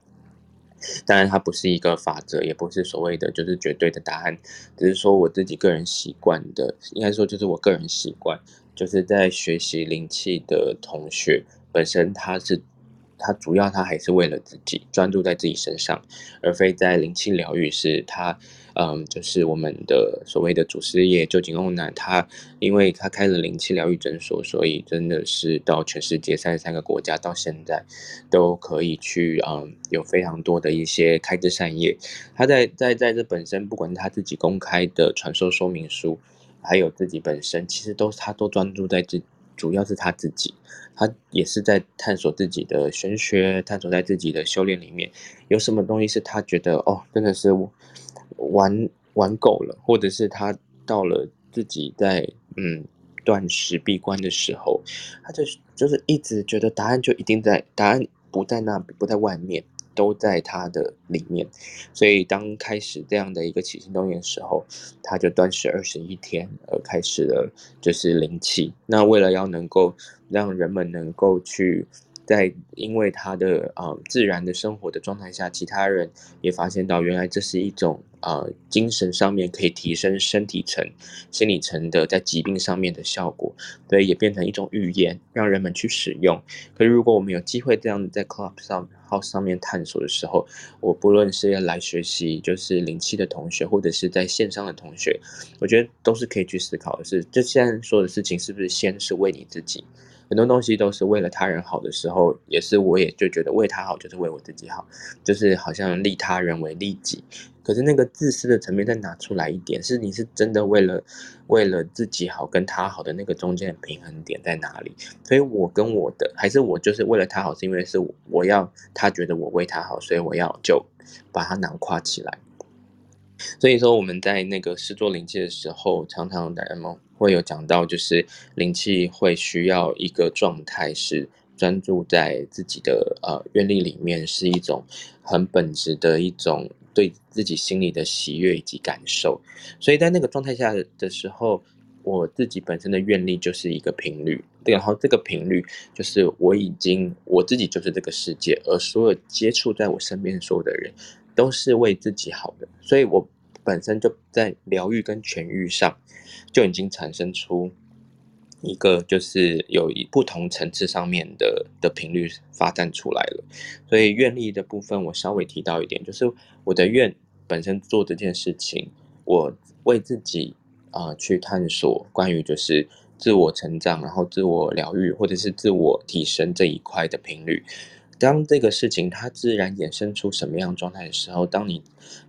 当然它不是一个法则，也不是所谓的就是绝对的答案，只是说我自己个人习惯的，应该说就是我个人习惯，就是在学习灵气的同学本身，他是。他主要他还是为了自己专注在自己身上，而非在灵气疗愈。是他，嗯，就是我们的所谓的祖师爷就井欧南，他因为他开了灵气疗愈诊所，所以真的是到全世界三十三个国家，到现在都可以去，嗯，有非常多的一些开枝散叶。他在在在这本身，不管他自己公开的传授说明书，还有自己本身，其实都是他都专注在自，主要是他自己。他也是在探索自己的玄学，探索在自己的修炼里面，有什么东西是他觉得哦，真的是玩玩够了，或者是他到了自己在嗯断食闭关的时候，他就就是一直觉得答案就一定在，答案不在那，不在外面。都在他的里面，所以当开始这样的一个起心动念的时候，他就断食二十一天，而开始了就是灵气。那为了要能够让人们能够去。在因为他的呃自然的生活的状态下，其他人也发现到，原来这是一种呃精神上面可以提升身体层、心理层的在疾病上面的效果，所以也变成一种语言，让人们去使用。可是如果我们有机会这样在 Club 上 House 上面探索的时候，我不论是要来学习就是灵气的同学，或者是在线上的同学，我觉得都是可以去思考的是，这现在说的事情是不是先是为你自己？很多东西都是为了他人好的时候，也是我也就觉得为他好就是为我自己好，就是好像利他人为利己。可是那个自私的层面再拿出来一点，是你是真的为了为了自己好跟他好的那个中间的平衡点在哪里？所以我跟我的还是我就是为了他好，是因为是我要他觉得我为他好，所以我要就把他囊括起来。所以说我们在那个试做灵气的时候，常常的人们会有讲到，就是灵气会需要一个状态，是专注在自己的呃愿力里面，是一种很本质的一种对自己心里的喜悦以及感受。所以在那个状态下的时候，我自己本身的愿力就是一个频率，然后这个频率就是我已经我自己就是这个世界，而所有接触在我身边所有的人都是为自己好的，所以我本身就在疗愈跟痊愈上就已经产生出一个就是有一不同层次上面的的频率发展出来了，所以愿力的部分我稍微提到一点，就是我的愿本身做这件事情，我为自己。啊、去探索关于就是自我成长，然后自我疗愈，或者是自我提升这一块的频率。当这个事情它自然衍生出什么样状态的时候，当你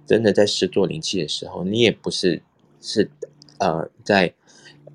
真的在施作灵气的时候，你也不是是呃在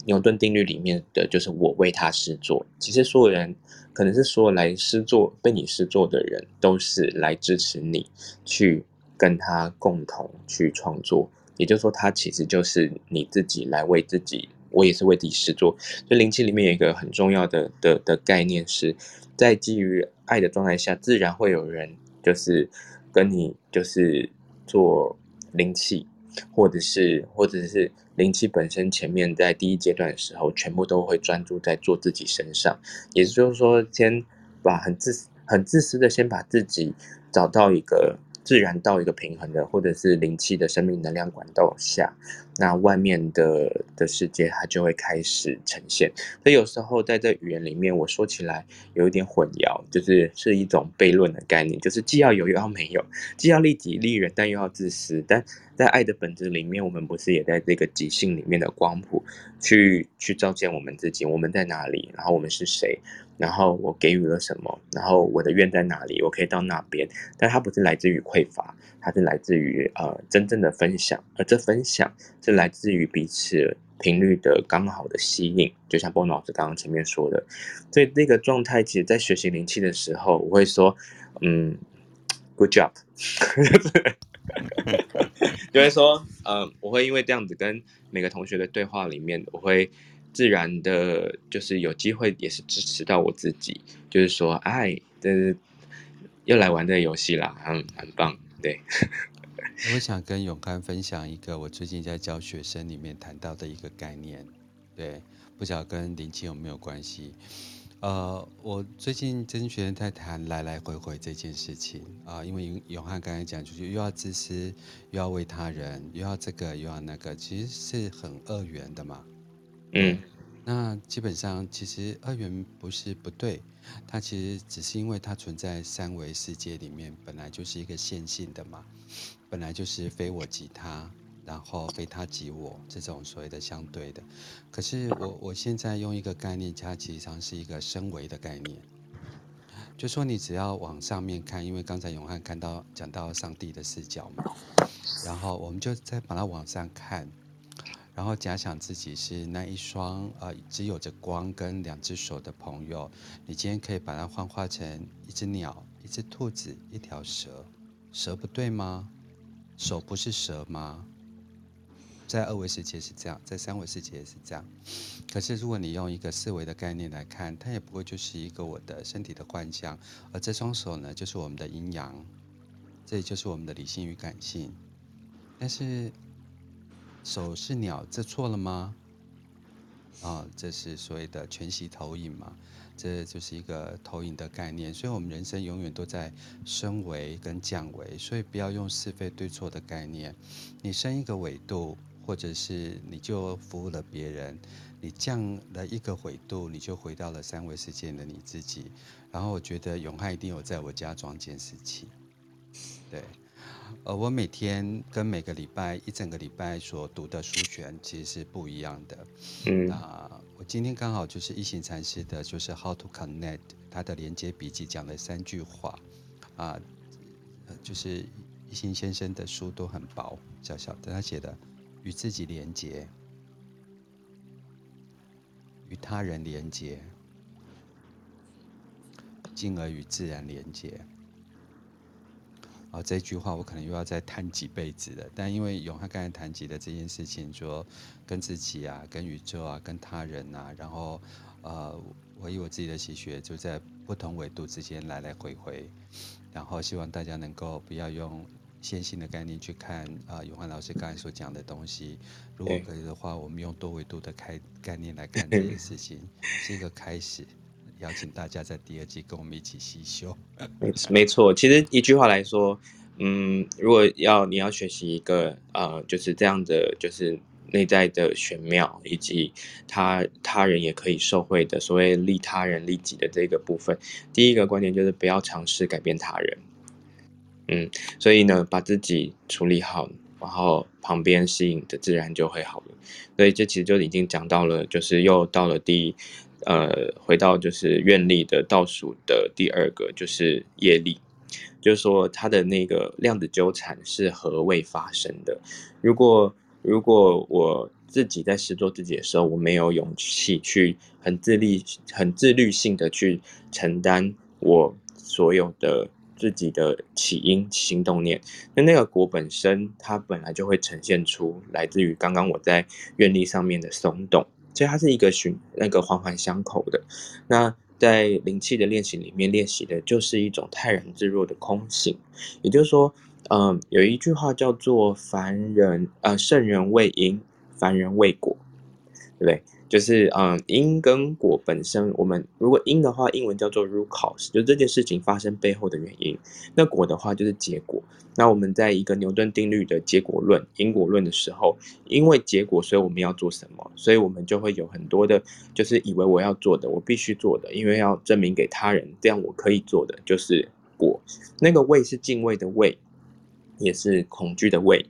牛顿定律里面的就是我为他施作。其实所有人可能是所有来施作被你施作的人，都是来支持你去跟他共同去创作。也就是说，他其实就是你自己来为自己，我也是为自己施作。所以灵气里面有一个很重要的的的概念是，在基于爱的状态下，自然会有人就是跟你就是做灵气，或者是或者是灵气本身前面在第一阶段的时候，全部都会专注在做自己身上。也就是说，先把很自很自私的先把自己找到一个。自然到一个平衡的，或者是灵气的生命能量管道下，那外面的的世界它就会开始呈现。所以有时候在这语言里面，我说起来有一点混淆，就是是一种悖论的概念，就是既要有又要没有，既要利己利人，但又要自私。但在爱的本质里面，我们不是也在这个即兴里面的光谱去去照见我们自己，我们在哪里，然后我们是谁？然后我给予了什么？然后我的愿在哪里？我可以到那边，但它不是来自于匮乏，它是来自于呃真正的分享，而这分享是来自于彼此频率的刚好的吸引。就像波老师刚刚前面说的，所以那个状态，其实在学习灵气的时候，我会说，嗯，good job，就会说，呃，我会因为这样子跟每个同学的对话里面，我会。自然的，就是有机会也是支持到我自己，就是说，哎，这又来玩这个游戏啦，很很棒，对。我想跟永康分享一个我最近在教学生里面谈到的一个概念，对，不晓得跟灵气有没有关系？呃，我最近跟学生在谈来来回回这件事情啊、呃，因为永永汉刚才讲，就是又要自私，又要为他人，又要这个又要那个，其实是很二元的嘛。嗯，那基本上其实二元不是不对，它其实只是因为它存在三维世界里面，本来就是一个线性的嘛，本来就是非我即他，然后非他即我这种所谓的相对的。可是我我现在用一个概念，它其实上是一个升维的概念，就说你只要往上面看，因为刚才永汉看到讲到上帝的视角嘛，然后我们就再把它往上看。然后假想自己是那一双呃，只有着光跟两只手的朋友，你今天可以把它幻化成一只鸟、一只兔子、一条蛇，蛇不对吗？手不是蛇吗？在二维世界是这样，在三维世界也是这样。可是如果你用一个四维的概念来看，它也不过就是一个我的身体的幻象，而这双手呢，就是我们的阴阳，这也就是我们的理性与感性，但是。手是鸟，这错了吗？啊、这是所谓的全息投影嘛，这就是一个投影的概念。所以，我们人生永远都在升维跟降维，所以不要用是非对错的概念。你升一个维度，或者是你就服务了别人，你降了一个维度，你就回到了三维世界的你自己。然后，我觉得永汉一定有在我家装监视器，对。呃，我每天跟每个礼拜一整个礼拜所读的书选其实是不一样的。嗯，那我今天刚好就是一行禅师的，就是 How to Connect 他的连接笔记讲了三句话，啊，就是一行先生的书都很薄，小小的，他写的与自己连接，与他人连接，进而与自然连接。啊，这句话我可能又要再谈几辈子了。但因为永汉刚才谈及的这件事情，说跟自己啊、跟宇宙啊、跟他人啊，然后呃，我以我自己的习学，就在不同维度之间来来回回。然后希望大家能够不要用线性的概念去看啊，永汉老师刚才所讲的东西。如果可以的话，我们用多维度的开概念来看这件事情，是一个开始。邀请大家在第二季跟我们一起细修。没错，其实一句话来说，嗯，如果要你要学习一个呃，就是这样的，就是内在的玄妙，以及他他人也可以受惠的所谓利他人利己的这个部分，第一个观点就是不要尝试改变他人。嗯，所以呢，把自己处理好，然后旁边适应的自然就会好了。所以这其实就已经讲到了，就是又到了第，呃，回到就是愿力的倒数的第二个，就是业力，就是说它的那个量子纠缠是何谓发生的？如果如果我自己在试做自己的时候，我没有勇气去很自律、很自律性的去承担我所有的。自己的起因、行动念，那那个果本身，它本来就会呈现出来自于刚刚我在愿力上面的松动，所以它是一个循那个环环相扣的。那在灵气的练习里面练习的就是一种泰然自若的空性，也就是说，嗯、有一句话叫做“凡人呃圣人未因，凡人未果”，对不对？就是嗯，因跟果本身，我们如果因的话，英文叫做 root cause，就这件事情发生背后的原因。那果的话就是结果。那我们在一个牛顿定律的结果论、因果论的时候，因为结果，所以我们要做什么？所以我们就会有很多的，就是以为我要做的，我必须做的，因为要证明给他人，这样我可以做的就是果。那个畏是敬畏的畏。也是恐惧的畏，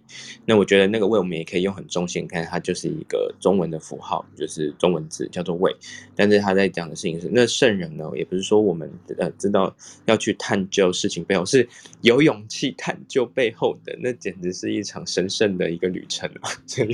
那我觉得那个畏我们也可以用很中性看，它就是一个中文的符号，就是中文字叫做畏。但是他在讲的事情是，那圣人呢，也不是说我们呃知道要去探究事情背后，是有勇气探究背后的，那简直是一场神圣的一个旅程啊！所 以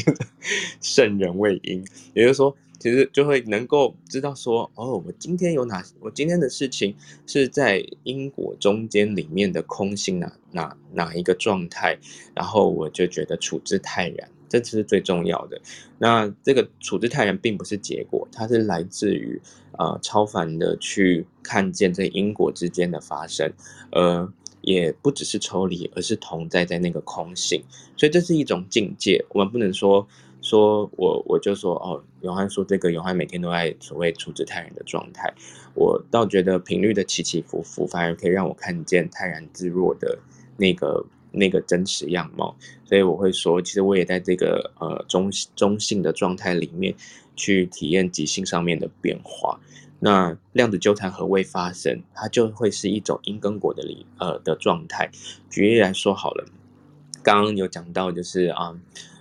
圣人畏因，也就是说。其实就会能够知道说，哦，我今天有哪，我今天的事情是在因果中间里面的空性哪哪哪一个状态，然后我就觉得处之泰然，这是最重要的。那这个处之泰然并不是结果，它是来自于啊、呃、超凡的去看见这因果之间的发生，呃，也不只是抽离，而是同在在那个空性，所以这是一种境界，我们不能说。说我我就说哦，永汉说这个永汉每天都在所谓处之泰然的状态，我倒觉得频率的起起伏伏反而可以让我看见泰然自若的那个那个真实样貌，所以我会说，其实我也在这个呃中中性的状态里面去体验即兴上面的变化。那量子纠缠何谓发生？它就会是一种因跟果的理呃的状态。举例来说好了，刚刚有讲到就是啊。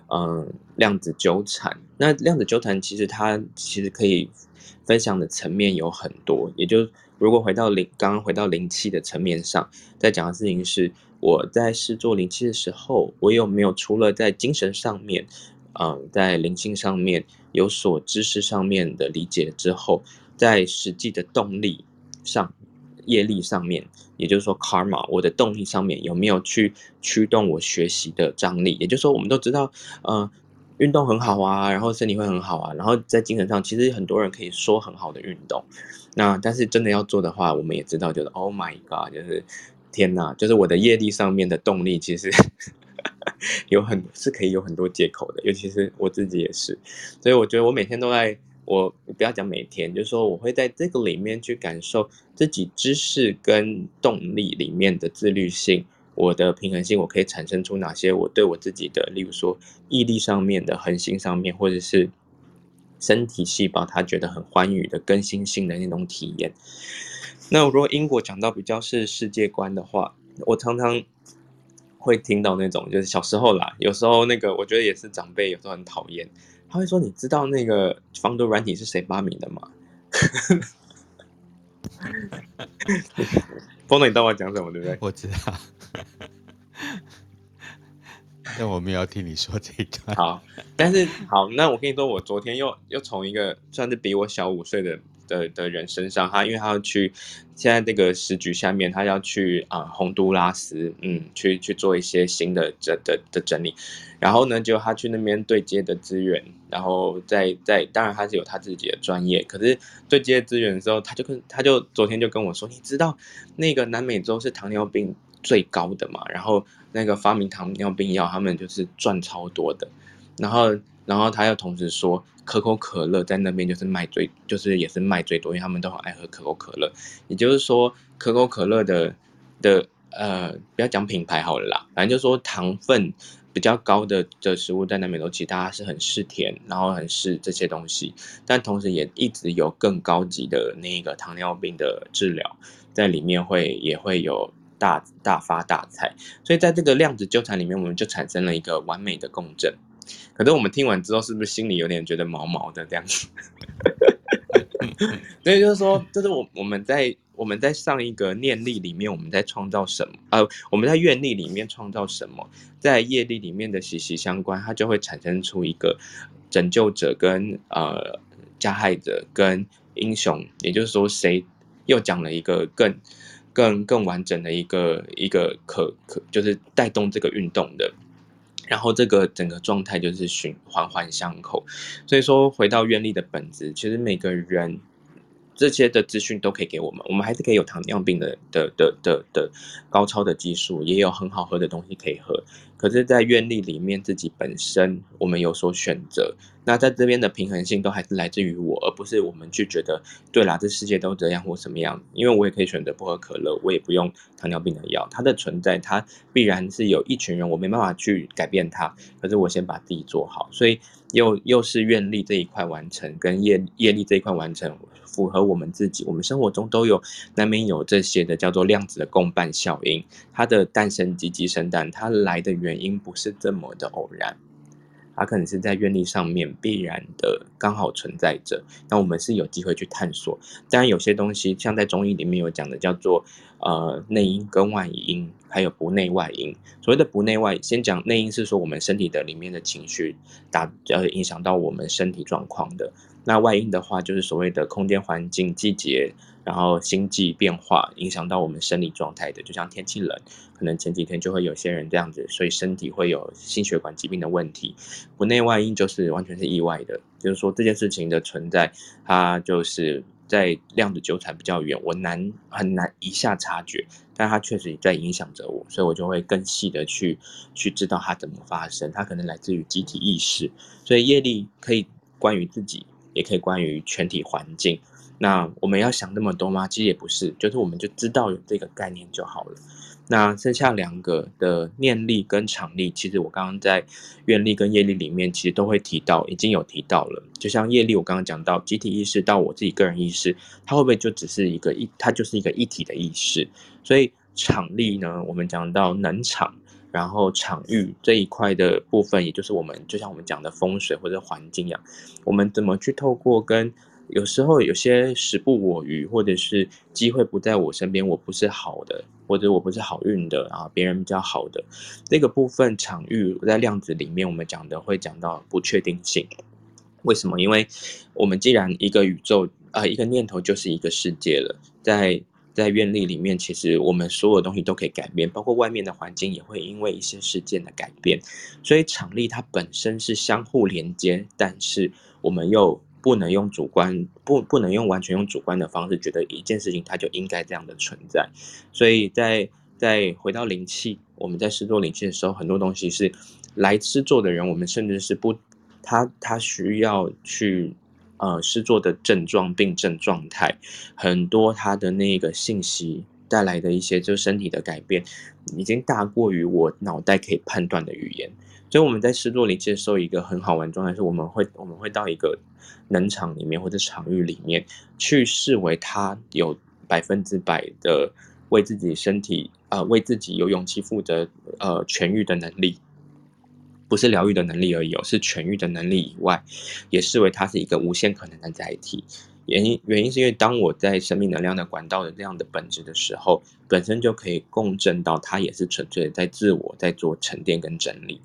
嗯，量子纠缠。那量子纠缠其实它其实可以分享的层面有很多。也就如果回到灵，刚刚回到灵气的层面上，在讲的事情是，我在试做灵气的时候，我有没有除了在精神上面，嗯，在灵性上面有所知识上面的理解之后，在实际的动力上。业力上面，也就是说，karma，我的动力上面有没有去驱动我学习的张力？也就是说，我们都知道，呃，运动很好啊，然后身体会很好啊，然后在精神上，其实很多人可以说很好的运动，那但是真的要做的话，我们也知道，就是 Oh my God，就是天哪，就是我的业力上面的动力，其实 有很是可以有很多借口的，尤其是我自己也是，所以我觉得我每天都在。我不要讲每天，就是说我会在这个里面去感受自己知识跟动力里面的自律性，我的平衡性，我可以产生出哪些我对我自己的，例如说毅力上面的恒心上面，或者是身体细胞它觉得很欢愉的更新性的那种体验。那如果因果讲到比较是世界观的话，我常常会听到那种，就是小时候啦，有时候那个我觉得也是长辈有时候很讨厌。他会说：“你知道那个防毒软体是谁发明的吗？”风 总，你知道我讲什么对不对？我知道，但我没有要听你说这一段。好，但是好，那我跟你说，我昨天又又从一个算是比我小五岁的的的人身上，他因为他要去现在这个时局下面，他要去啊洪都拉斯，嗯，去去做一些新的的的的整理。然后呢，就他去那边对接的资源，然后在在，当然他是有他自己的专业，可是对接资源的时候，他就跟他就昨天就跟我说，你知道那个南美洲是糖尿病最高的嘛，然后那个发明糖尿病药，他们就是赚超多的，然后然后他又同时说，可口可乐在那边就是卖最，就是也是卖最多，因为他们都很爱喝可口可乐，也就是说，可口可乐的的呃，不要讲品牌好了啦，反正就是说糖分比较高的的食物在那边都其实大家是很嗜甜，然后很嗜这些东西，但同时也一直有更高级的那个糖尿病的治疗在里面会也会有。大大发大财，所以在这个量子纠缠里面，我们就产生了一个完美的共振。可是我们听完之后，是不是心里有点觉得毛毛的这样子？所以就是说，就是我我们在我们在上一个念力里面，我们在创造什么？呃，我们在愿力里面创造什么？在业力里面的息息相关，它就会产生出一个拯救者跟呃加害者跟英雄。也就是说，谁又讲了一个更。更更完整的一个一个可可就是带动这个运动的，然后这个整个状态就是循环环相扣，所以说回到愿力的本质，其实每个人这些的资讯都可以给我们，我们还是可以有糖尿病的的的的的高超的技术，也有很好喝的东西可以喝，可是，在愿力里面自己本身我们有所选择。那在这边的平衡性都还是来自于我，而不是我们去觉得，对啦，这世界都这样或什么样。因为我也可以选择不喝可乐，我也不用糖尿病的药。它的存在，它必然是有一群人，我没办法去改变它。可是我先把自己做好，所以又又是愿力这一块完成，跟业业力这一块完成，符合我们自己。我们生活中都有难免有这些的叫做量子的共伴效应，它的诞生及鸡生蛋，它来的原原因不是这么的偶然。它可能是在愿力上面必然的刚好存在着，那我们是有机会去探索。当然，有些东西像在中医里面有讲的，叫做呃内因跟外因，还有不内外因。所谓的不内外，先讲内因是说我们身体的里面的情绪打呃影响到我们身体状况的。那外因的话，就是所谓的空间环境、季节。然后星际变化影响到我们生理状态的，就像天气冷，可能前几天就会有些人这样子，所以身体会有心血管疾病的问题。不内外因就是完全是意外的，就是说这件事情的存在，它就是在量子纠缠比较远，我难很难一下察觉，但它确实在影响着我，所以我就会更细的去去知道它怎么发生，它可能来自于集体意识，所以业力可以关于自己，也可以关于全体环境。那我们要想那么多吗？其实也不是，就是我们就知道有这个概念就好了。那剩下两个的念力跟场力，其实我刚刚在愿力跟业力里面，其实都会提到，已经有提到了。就像业力，我刚刚讲到集体意识到我自己个人意识，它会不会就只是一个一，它就是一个一体的意识？所以场力呢，我们讲到能场，然后场域这一块的部分，也就是我们就像我们讲的风水或者环境一样，我们怎么去透过跟有时候有些时不我与，或者是机会不在我身边，我不是好的，或者我不是好运的啊，别人比较好的那个部分场域，在量子里面我们讲的会讲到不确定性。为什么？因为我们既然一个宇宙啊、呃，一个念头就是一个世界了，在在愿力里面，其实我们所有东西都可以改变，包括外面的环境也会因为一些事件的改变，所以场力它本身是相互连接，但是我们又。不能用主观，不不能用完全用主观的方式，觉得一件事情它就应该这样的存在。所以在在回到灵气，我们在施做灵气的时候，很多东西是来施做的人，我们甚至是不，他他需要去呃施做的症状、病症状态，很多他的那个信息带来的一些就身体的改变，已经大过于我脑袋可以判断的语言。所以我们在施作里接受，一个很好玩状态是，我们会我们会到一个。能场里面或者场域里面，去视为他有百分之百的为自己身体啊、呃，为自己有勇气负责呃痊愈的能力，不是疗愈的能力而已，是痊愈的能力以外，也视为它是一个无限可能的载体。原因原因是因为当我在生命能量的管道的这样的本质的时候，本身就可以共振到它也是纯粹在自我在做沉淀跟整理。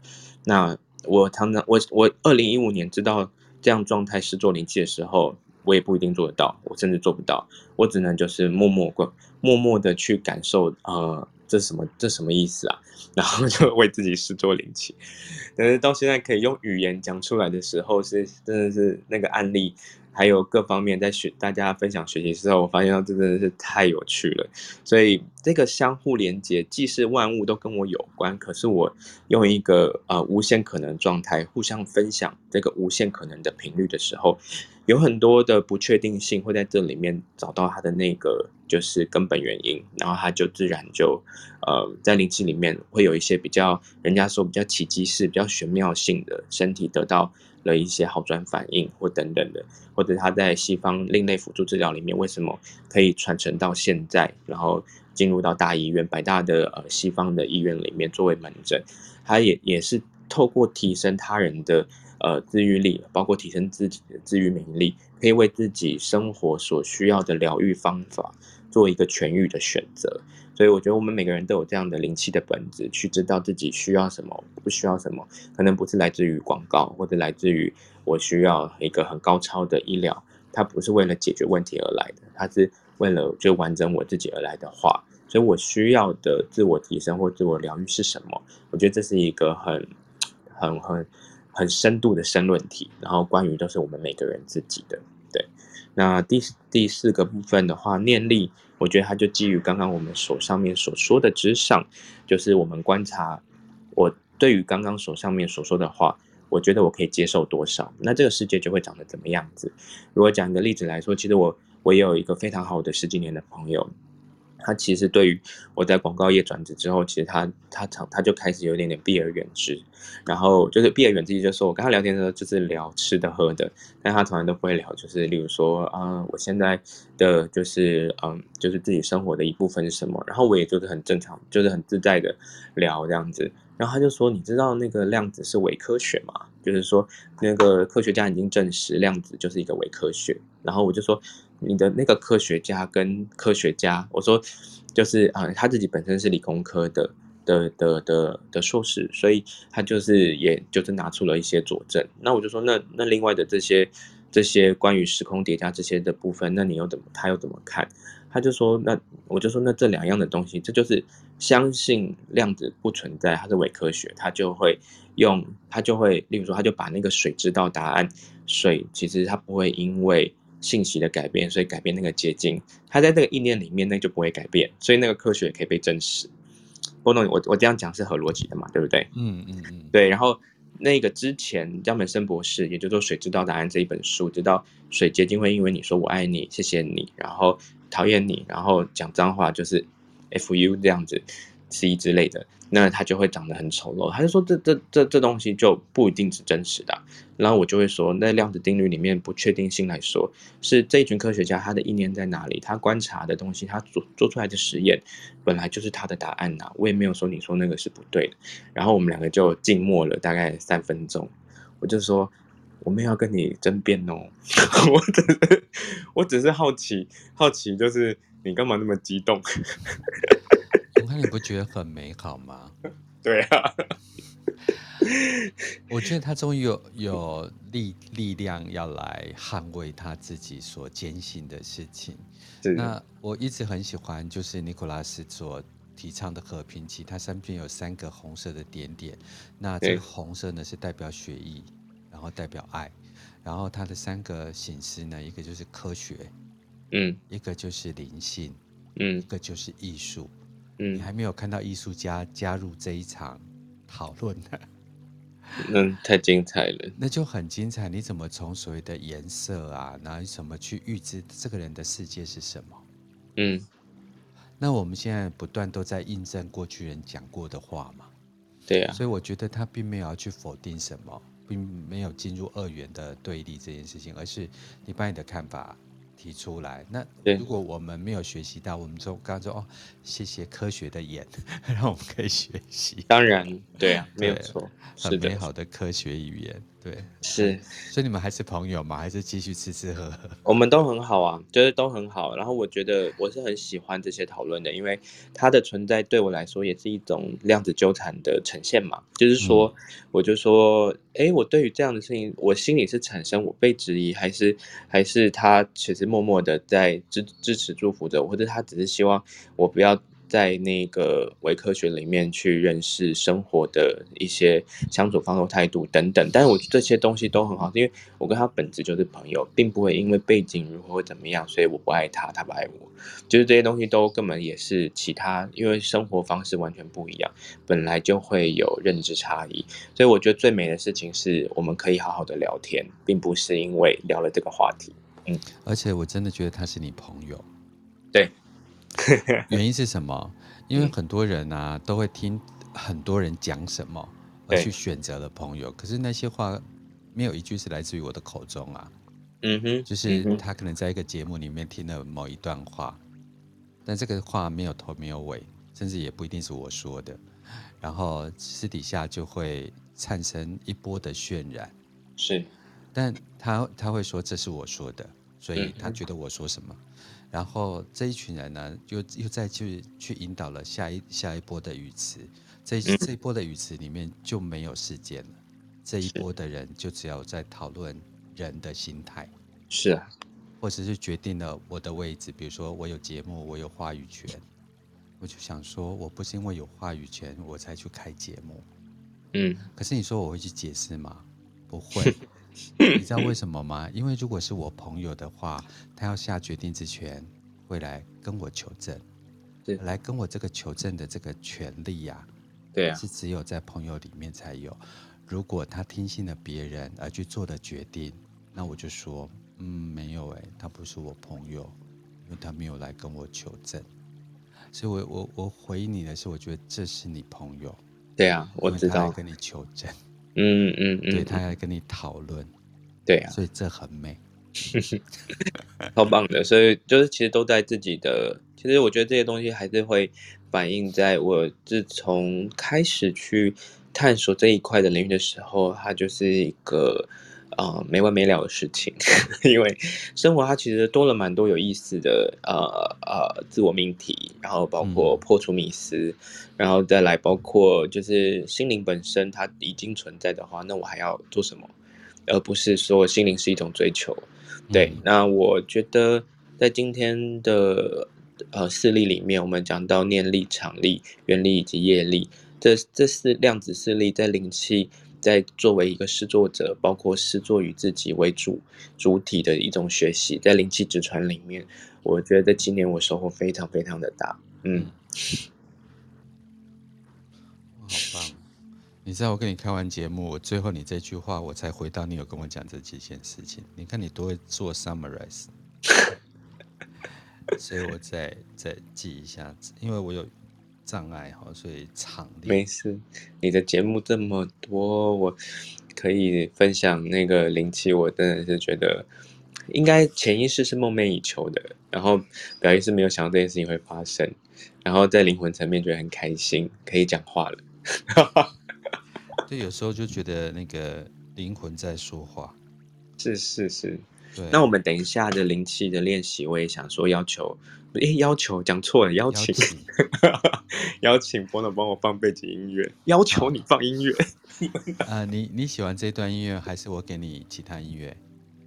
那我常常我我二零一五年知道。这样状态是做灵气的时候，我也不一定做得到，我甚至做不到，我只能就是默默过，默默的去感受，呃，这什么，这什么意思啊？然后就为自己试做灵气。但是到现在可以用语言讲出来的时候，是真的是那个案例还有各方面在学，大家分享学习之后，我发现这真的是太有趣了。所以这个相互连接，既是万物都跟我有关，可是我用一个呃无限可能状态互相分享这个无限可能的频率的时候，有很多的不确定性会在这里面找到它的那个就是根本原因，然后它就自然就呃在灵气里面会有一些比较人家说比较奇迹式、比较玄妙性的身体得到。的一些好转反应或等等的，或者他在西方另类辅助治疗里面为什么可以传承到现在，然后进入到大医院、百大的呃西方的医院里面作为门诊，他也也是透过提升他人的呃治愈力，包括提升自己的治愈免疫力，可以为自己生活所需要的疗愈方法做一个痊愈的选择。所以我觉得我们每个人都有这样的灵气的本质，去知道自己需要什么，不需要什么，可能不是来自于广告，或者来自于我需要一个很高超的医疗，它不是为了解决问题而来的，它是为了就完整我自己而来的话，所以我需要的自我提升或自我疗愈是什么？我觉得这是一个很、很、很、很深度的申论题，然后关于都是我们每个人自己的。那第第四个部分的话，念力。我觉得它就基于刚刚我们手上面所说的之上，就是我们观察我对于刚刚手上面所说的话，我觉得我可以接受多少，那这个世界就会长得怎么样子。如果讲一个例子来说，其实我我也有一个非常好的十几年的朋友。他其实对于我在广告业转职之后，其实他他常他就开始有一点点避而远之，然后就是避而远之，就是说我跟他聊天的时候就是聊吃的喝的，但他从来都不会聊，就是例如说啊、我现在的就是嗯，就是自己生活的一部分是什么，然后我也就是很正常，就是很自在的聊这样子，然后他就说，你知道那个量子是伪科学吗？就是说那个科学家已经证实量子就是一个伪科学，然后我就说。你的那个科学家跟科学家，我说就是啊，他自己本身是理工科的的的的的硕士，所以他就是也就是拿出了一些佐证。那我就说，那那另外的这些这些关于时空叠加这些的部分，那你又怎么他又怎么看？他就说，那我就说，那这两样的东西，这就是相信量子不存在，它是伪科学，他就会用他就会，例如说，他就把那个水知道答案，水其实它不会因为。信息的改变，所以改变那个结晶，它在这个意念里面，那就不会改变，所以那个科学也可以被证实。波诺，我我这样讲是合逻辑的嘛，对不对？嗯嗯嗯，对。然后那个之前江本森博士，也就是说《水知道答案》这一本书，知道水结晶会因为你说我爱你、谢谢你，然后讨厌你，然后讲脏话，就是 F U 这样子，C 之类的。那它就会长得很丑陋。他就说这这这这东西就不一定是真实的。然后我就会说，那量子定律里面不确定性来说，是这一群科学家他的意念在哪里？他观察的东西，他做做出来的实验，本来就是他的答案呐。我也没有说你说那个是不对的。然后我们两个就静默了大概三分钟。我就说，我没有跟你争辩哦，我只是我只是好奇，好奇就是你干嘛那么激动？那你不觉得很美好吗？对啊，我觉得他终于有有力力量要来捍卫他自己所坚信的事情。那我一直很喜欢，就是尼古拉斯所提倡的和平期，它身边有三个红色的点点。那这个红色呢是代表血液，然后代表爱，然后它的三个形式呢，一个就是科学，嗯，一个就是灵性，嗯，一个就是艺术。嗯，你还没有看到艺术家加入这一场讨论呢？嗯，太精彩了，那就很精彩。你怎么从所谓的颜色啊，然后怎么去预知这个人的世界是什么？嗯，那我们现在不断都在印证过去人讲过的话嘛？对呀、啊。所以我觉得他并没有要去否定什么，并没有进入二元的对立这件事情，而是你把你的看法。提出来，那如果我们没有学习到，我们就刚刚说哦，谢谢科学的眼，让我们可以学习。当然，对啊，没有错，很美好的科学语言，对，是。所以你们还是朋友吗？还是继续吃吃喝喝？我们都很好啊，就是都很好。然后我觉得我是很喜欢这些讨论的，因为它的存在对我来说也是一种量子纠缠的呈现嘛。就是说，嗯、我就说。哎，我对于这样的事情，我心里是产生我被质疑，还是还是他其实默默的在支支持祝福着我，或者他只是希望我不要在那个伪科学里面去认识生活的一些相处方式、态度等等。但是我这些东西都很好，因为我跟他本质就是朋友，并不会因为背景如何或怎么样，所以我不爱他，他不爱我。就是这些东西都根本也是其他，因为生活方式完全不一样，本来就会有认知差异。所以我觉得最美的事情是我们可以好好的聊天，并不是因为聊了这个话题。嗯，而且我真的觉得他是你朋友。对。原因是什么？因为很多人啊、嗯、都会听很多人讲什么而去选择了朋友，可是那些话没有一句是来自于我的口中啊。嗯哼，就是他可能在一个节目里面听了某一段话，但这个话没有头没有尾，甚至也不一定是我说的，然后私底下就会产生一波的渲染。是，但他他会说这是我说的，所以他觉得我说什么。嗯然后这一群人呢，又又再去去引导了下一下一波的语词，这这一波的语词里面就没有事件了，这一波的人就只要在讨论人的心态，是啊，或者是决定了我的位置，比如说我有节目，我有话语权，我就想说，我不是因为有话语权我才去开节目，嗯，可是你说我会去解释吗？不会。你知道 为什么吗？因为如果是我朋友的话，他要下决定之前会来跟我求证，对，来跟我这个求证的这个权利呀，对啊，是只有在朋友里面才有。如果他听信了别人而去做的决定，那我就说，嗯，没有哎，他不是我朋友，因为他没有来跟我求证。所以我我我回应你的是，我觉得这是你朋友，对啊，我知道，跟你求证。嗯嗯嗯，对，他要跟你讨论，对啊，所以这很美，超棒的。所以就是其实都在自己的，其实我觉得这些东西还是会反映在我自从开始去探索这一块的领域的时候，它就是一个。啊、呃，没完没了的事情，因为生活它其实多了蛮多有意思的呃呃自我命题，然后包括破除迷思，嗯、然后再来包括就是心灵本身它已经存在的话，那我还要做什么？而不是说心灵是一种追求。对，嗯、那我觉得在今天的呃事例里面，我们讲到念力、场力、原力以及业力，这这四量子势力在灵气。在作为一个施作者，包括施作与自己为主主体的一种学习，在灵气之船里面，我觉得今年我收获非常非常的大。嗯，好棒！你知道我跟你开完节目，我最后你这句话，我才回到你有跟我讲这几件事情。你看你多会做 summarize，所以我再再记一下子，因为我有。障碍哈，所以场地没事。你的节目这么多，我可以分享那个灵气。我真的是觉得，应该潜意识是梦寐以求的，然后表意识没有想到这件事情会发生，然后在灵魂层面觉得很开心，可以讲话了。对，有时候就觉得那个灵魂在说话。是是是。对。那我们等一下的灵气的练习，我也想说要求。诶，要求讲错了，邀请，邀请 波诺帮我放背景音乐，要求你放音乐。啊、呃，你你喜欢这段音乐，还是我给你其他音乐？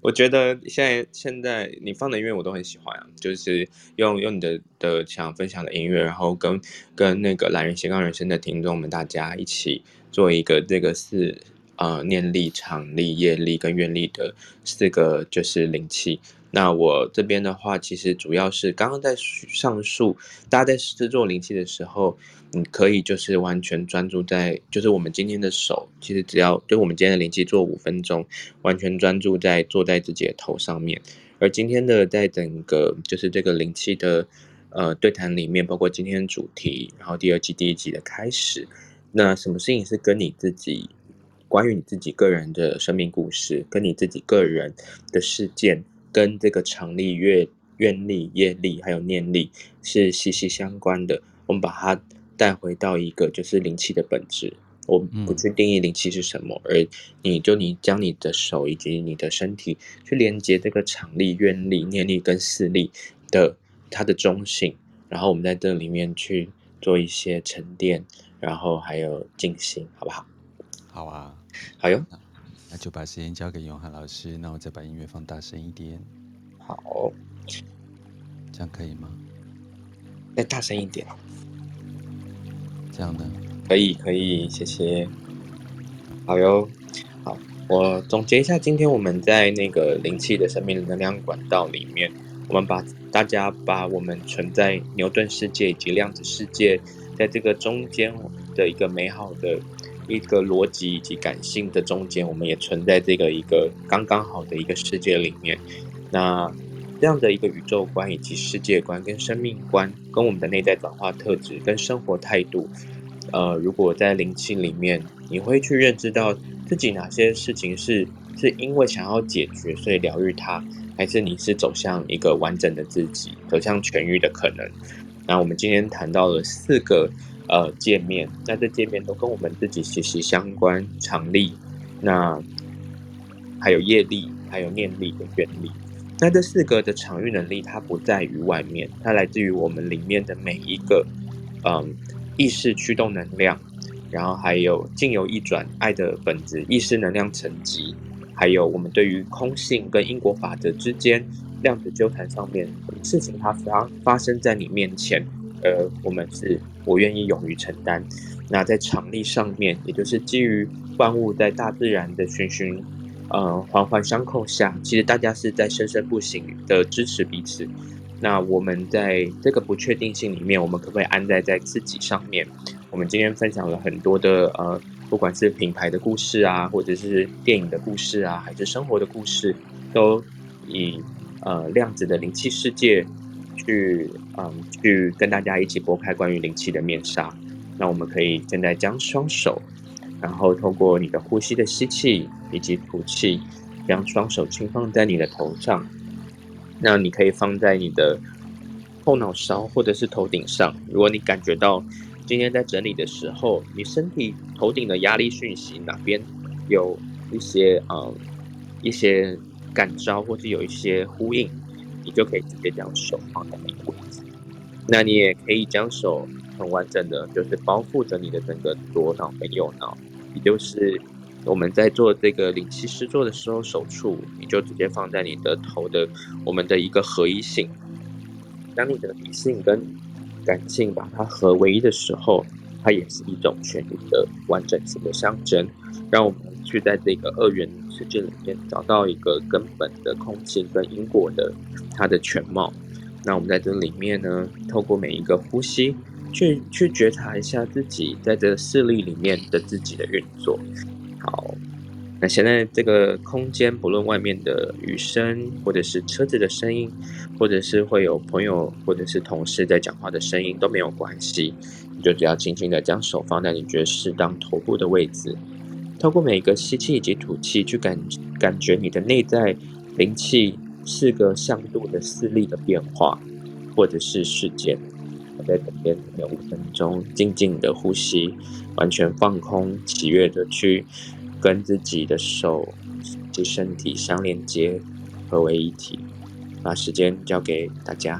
我觉得现在现在你放的音乐我都很喜欢啊，就是用用你的的想分享的音乐，然后跟跟那个懒人斜杠人生的听众们大家一起做一个这个四呃念力、场力、业力跟愿力的四个就是灵气。那我这边的话，其实主要是刚刚在上述，大家在制作灵气的时候，你可以就是完全专注在，就是我们今天的手，其实只要就我们今天的灵气做五分钟，完全专注在坐在自己的头上面。而今天的在整个就是这个灵气的呃对谈里面，包括今天主题，然后第二季第一集的开始，那什么事情是跟你自己关于你自己个人的生命故事，跟你自己个人的事件。跟这个场力、愿愿力、业力还有念力是息息相关的。我们把它带回到一个就是灵气的本质。我不去定义灵气是什么，嗯、而你就你将你的手以及你的身体去连接这个场力、愿力、念力跟势力的它的中性，然后我们在这里面去做一些沉淀，然后还有静心，好不好？好啊，好哟。那就把时间交给永汉老师，那我再把音乐放大声一点。好，这样可以吗？再大声一点。这样呢。可以，可以，谢谢。好哟，好，我总结一下，今天我们在那个灵气的生命能量管道里面，我们把大家把我们存在牛顿世界以及量子世界，在这个中间的一个美好的一个逻辑以及感性的中间，我们也存在这个一个刚刚好的一个世界里面。那这样的一个宇宙观以及世界观跟生命观，跟我们的内在转化特质跟生活态度。呃，如果在灵气里面，你会去认知到自己哪些事情是是因为想要解决，所以疗愈它，还是你是走向一个完整的自己，走向痊愈的可能？那我们今天谈到了四个呃界面，那这界面都跟我们自己息息相关，场力，那还有业力，还有念力跟愿力。那这四个的场域能力，它不在于外面，它来自于我们里面的每一个，嗯。意识驱动能量，然后还有静由意转爱的本质，意识能量层级，还有我们对于空性跟因果法则之间量子纠缠上面事情，它发发生在你面前，而我们是我愿意勇于承担。那在场力上面，也就是基于万物在大自然的循循呃环环相扣下，其实大家是在生生不息的支持彼此。那我们在这个不确定性里面，我们可不可以安在在自己上面？我们今天分享了很多的呃，不管是品牌的故事啊，或者是电影的故事啊，还是生活的故事，都以呃量子的灵气世界去嗯、去跟大家一起拨开关于灵气的面纱。那我们可以现在将双手，然后透过你的呼吸的吸气以及吐气，将双手轻放在你的头上。那你可以放在你的后脑勺或者是头顶上。如果你感觉到今天在整理的时候，你身体头顶的压力讯息哪边有一些呃一些感召，或者有一些呼应，你就可以直接将手放在那个位置。那你也可以将手很完整的，就是包覆着你的整个左脑跟右脑，也就是。我们在做这个灵气施作的时候，手触你就直接放在你的头的我们的一个合一性。当你的理性跟感性把它合为一的时候，它也是一种全体的完整性的象征。让我们去在这个二元世界里面找到一个根本的空性跟因果的它的全貌。那我们在这里面呢，透过每一个呼吸，去去觉察一下自己在这个视力里面的自己的运作。好，那现在这个空间，不论外面的雨声，或者是车子的声音，或者是会有朋友或者是同事在讲话的声音都没有关系，你就只要轻轻的将手放在你觉得适当头部的位置，透过每个吸气以及吐气，去感感觉你的内在灵气四个向度的势力的变化，或者是事件。我在等边有五分钟，静静的呼吸，完全放空，喜悦的去跟自己的手及身体相连接，合为一体。把时间交给大家。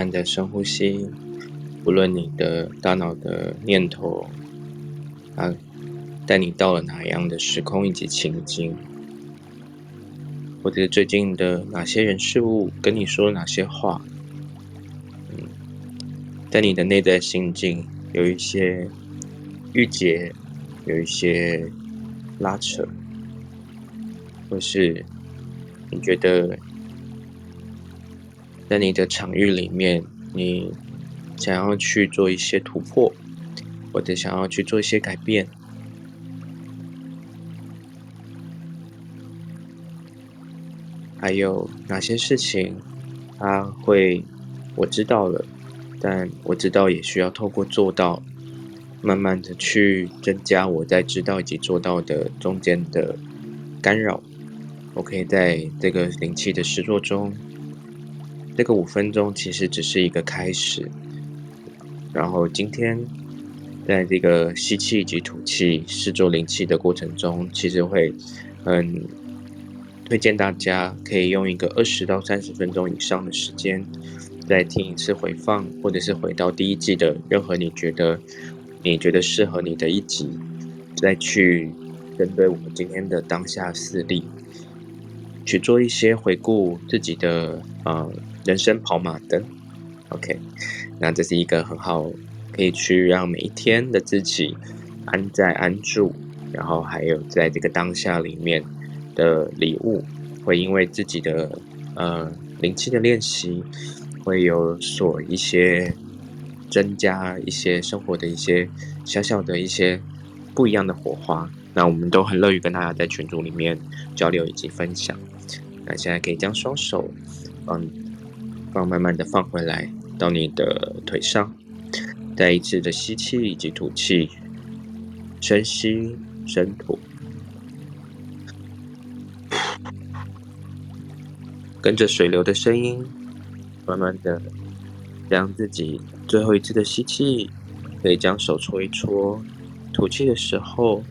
慢的深呼吸，无论你的大脑的念头啊，带你到了哪样的时空以及情境，或者最近的哪些人事物跟你说了哪些话，嗯，在你的内在心境有一些郁结，有一些拉扯，或是你觉得在你的场域里面，你想要去做一些突破，或者想要去做一些改变。还有哪些事情，他会我知道了，但我知道也需要透过做到，慢慢的去增加我在知道以及做到的中间的干扰。我可以在这个灵气的实作中，这个五分钟其实只是一个开始。然后今天在这个吸气以及吐气试做灵气的过程中，其实会嗯。推荐大家可以用一个二十到三十分钟以上的时间，再听一次回放，或者是回到第一季的任何你觉得你觉得适合你的一集，再去针对我们今天的当下事例，去做一些回顾自己的呃人生跑马灯。OK，那这是一个很好可以去让每一天的自己安在安住，然后还有在这个当下里面。的礼物会因为自己的呃灵气的练习，会有所一些增加一些生活的一些小小的一些不一样的火花。那我们都很乐于跟大家在群组里面交流以及分享。那现在可以将双手放放慢慢的放回来到你的腿上，再一次的吸气以及吐气，深吸深吐。跟着水流的声音，慢慢的将自己最后一次的吸气，可以将手搓一搓；吐气的时候，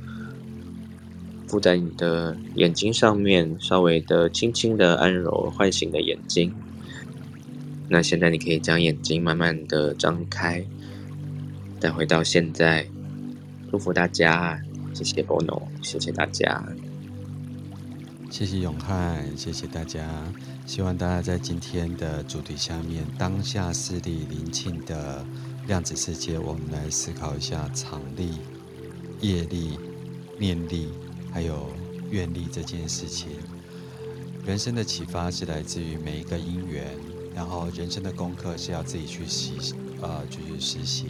附在你的眼睛上面，稍微的轻轻的按揉，唤醒的眼睛。那现在你可以将眼睛慢慢的张开，再回到现在。祝福大家，谢谢 Bono，谢谢大家。谢谢永汉，谢谢大家。希望大家在今天的主题下面，当下视力临近的量子世界，我们来思考一下场力、业力、念力，还有愿力这件事情。人生的启发是来自于每一个因缘，然后人生的功课是要自己去习，呃，去实行。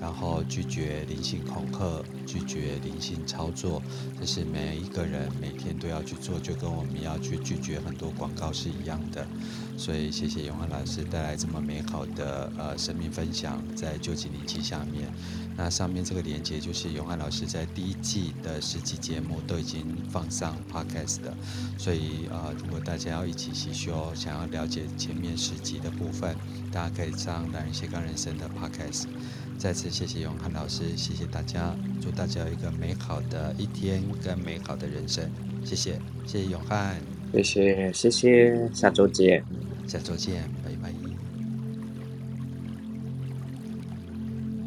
然后拒绝灵性恐吓，拒绝灵性操作，这是每一个人每天都要去做，就跟我们要去拒绝很多广告是一样的。所以谢谢永汉老师带来这么美好的呃生命分享，在究竟灵气下面。那上面这个连接就是永汉老师在第一季的十集节目都已经放上 podcast 的，所以、呃，如果大家要一起吸收，想要了解前面十集的部分，大家可以上男人斜杠人生的 podcast。再次谢谢永汉老师，谢谢大家，祝大家有一个美好的一天跟美好的人生，谢谢，谢谢永汉，谢谢谢谢，下周见，下周见。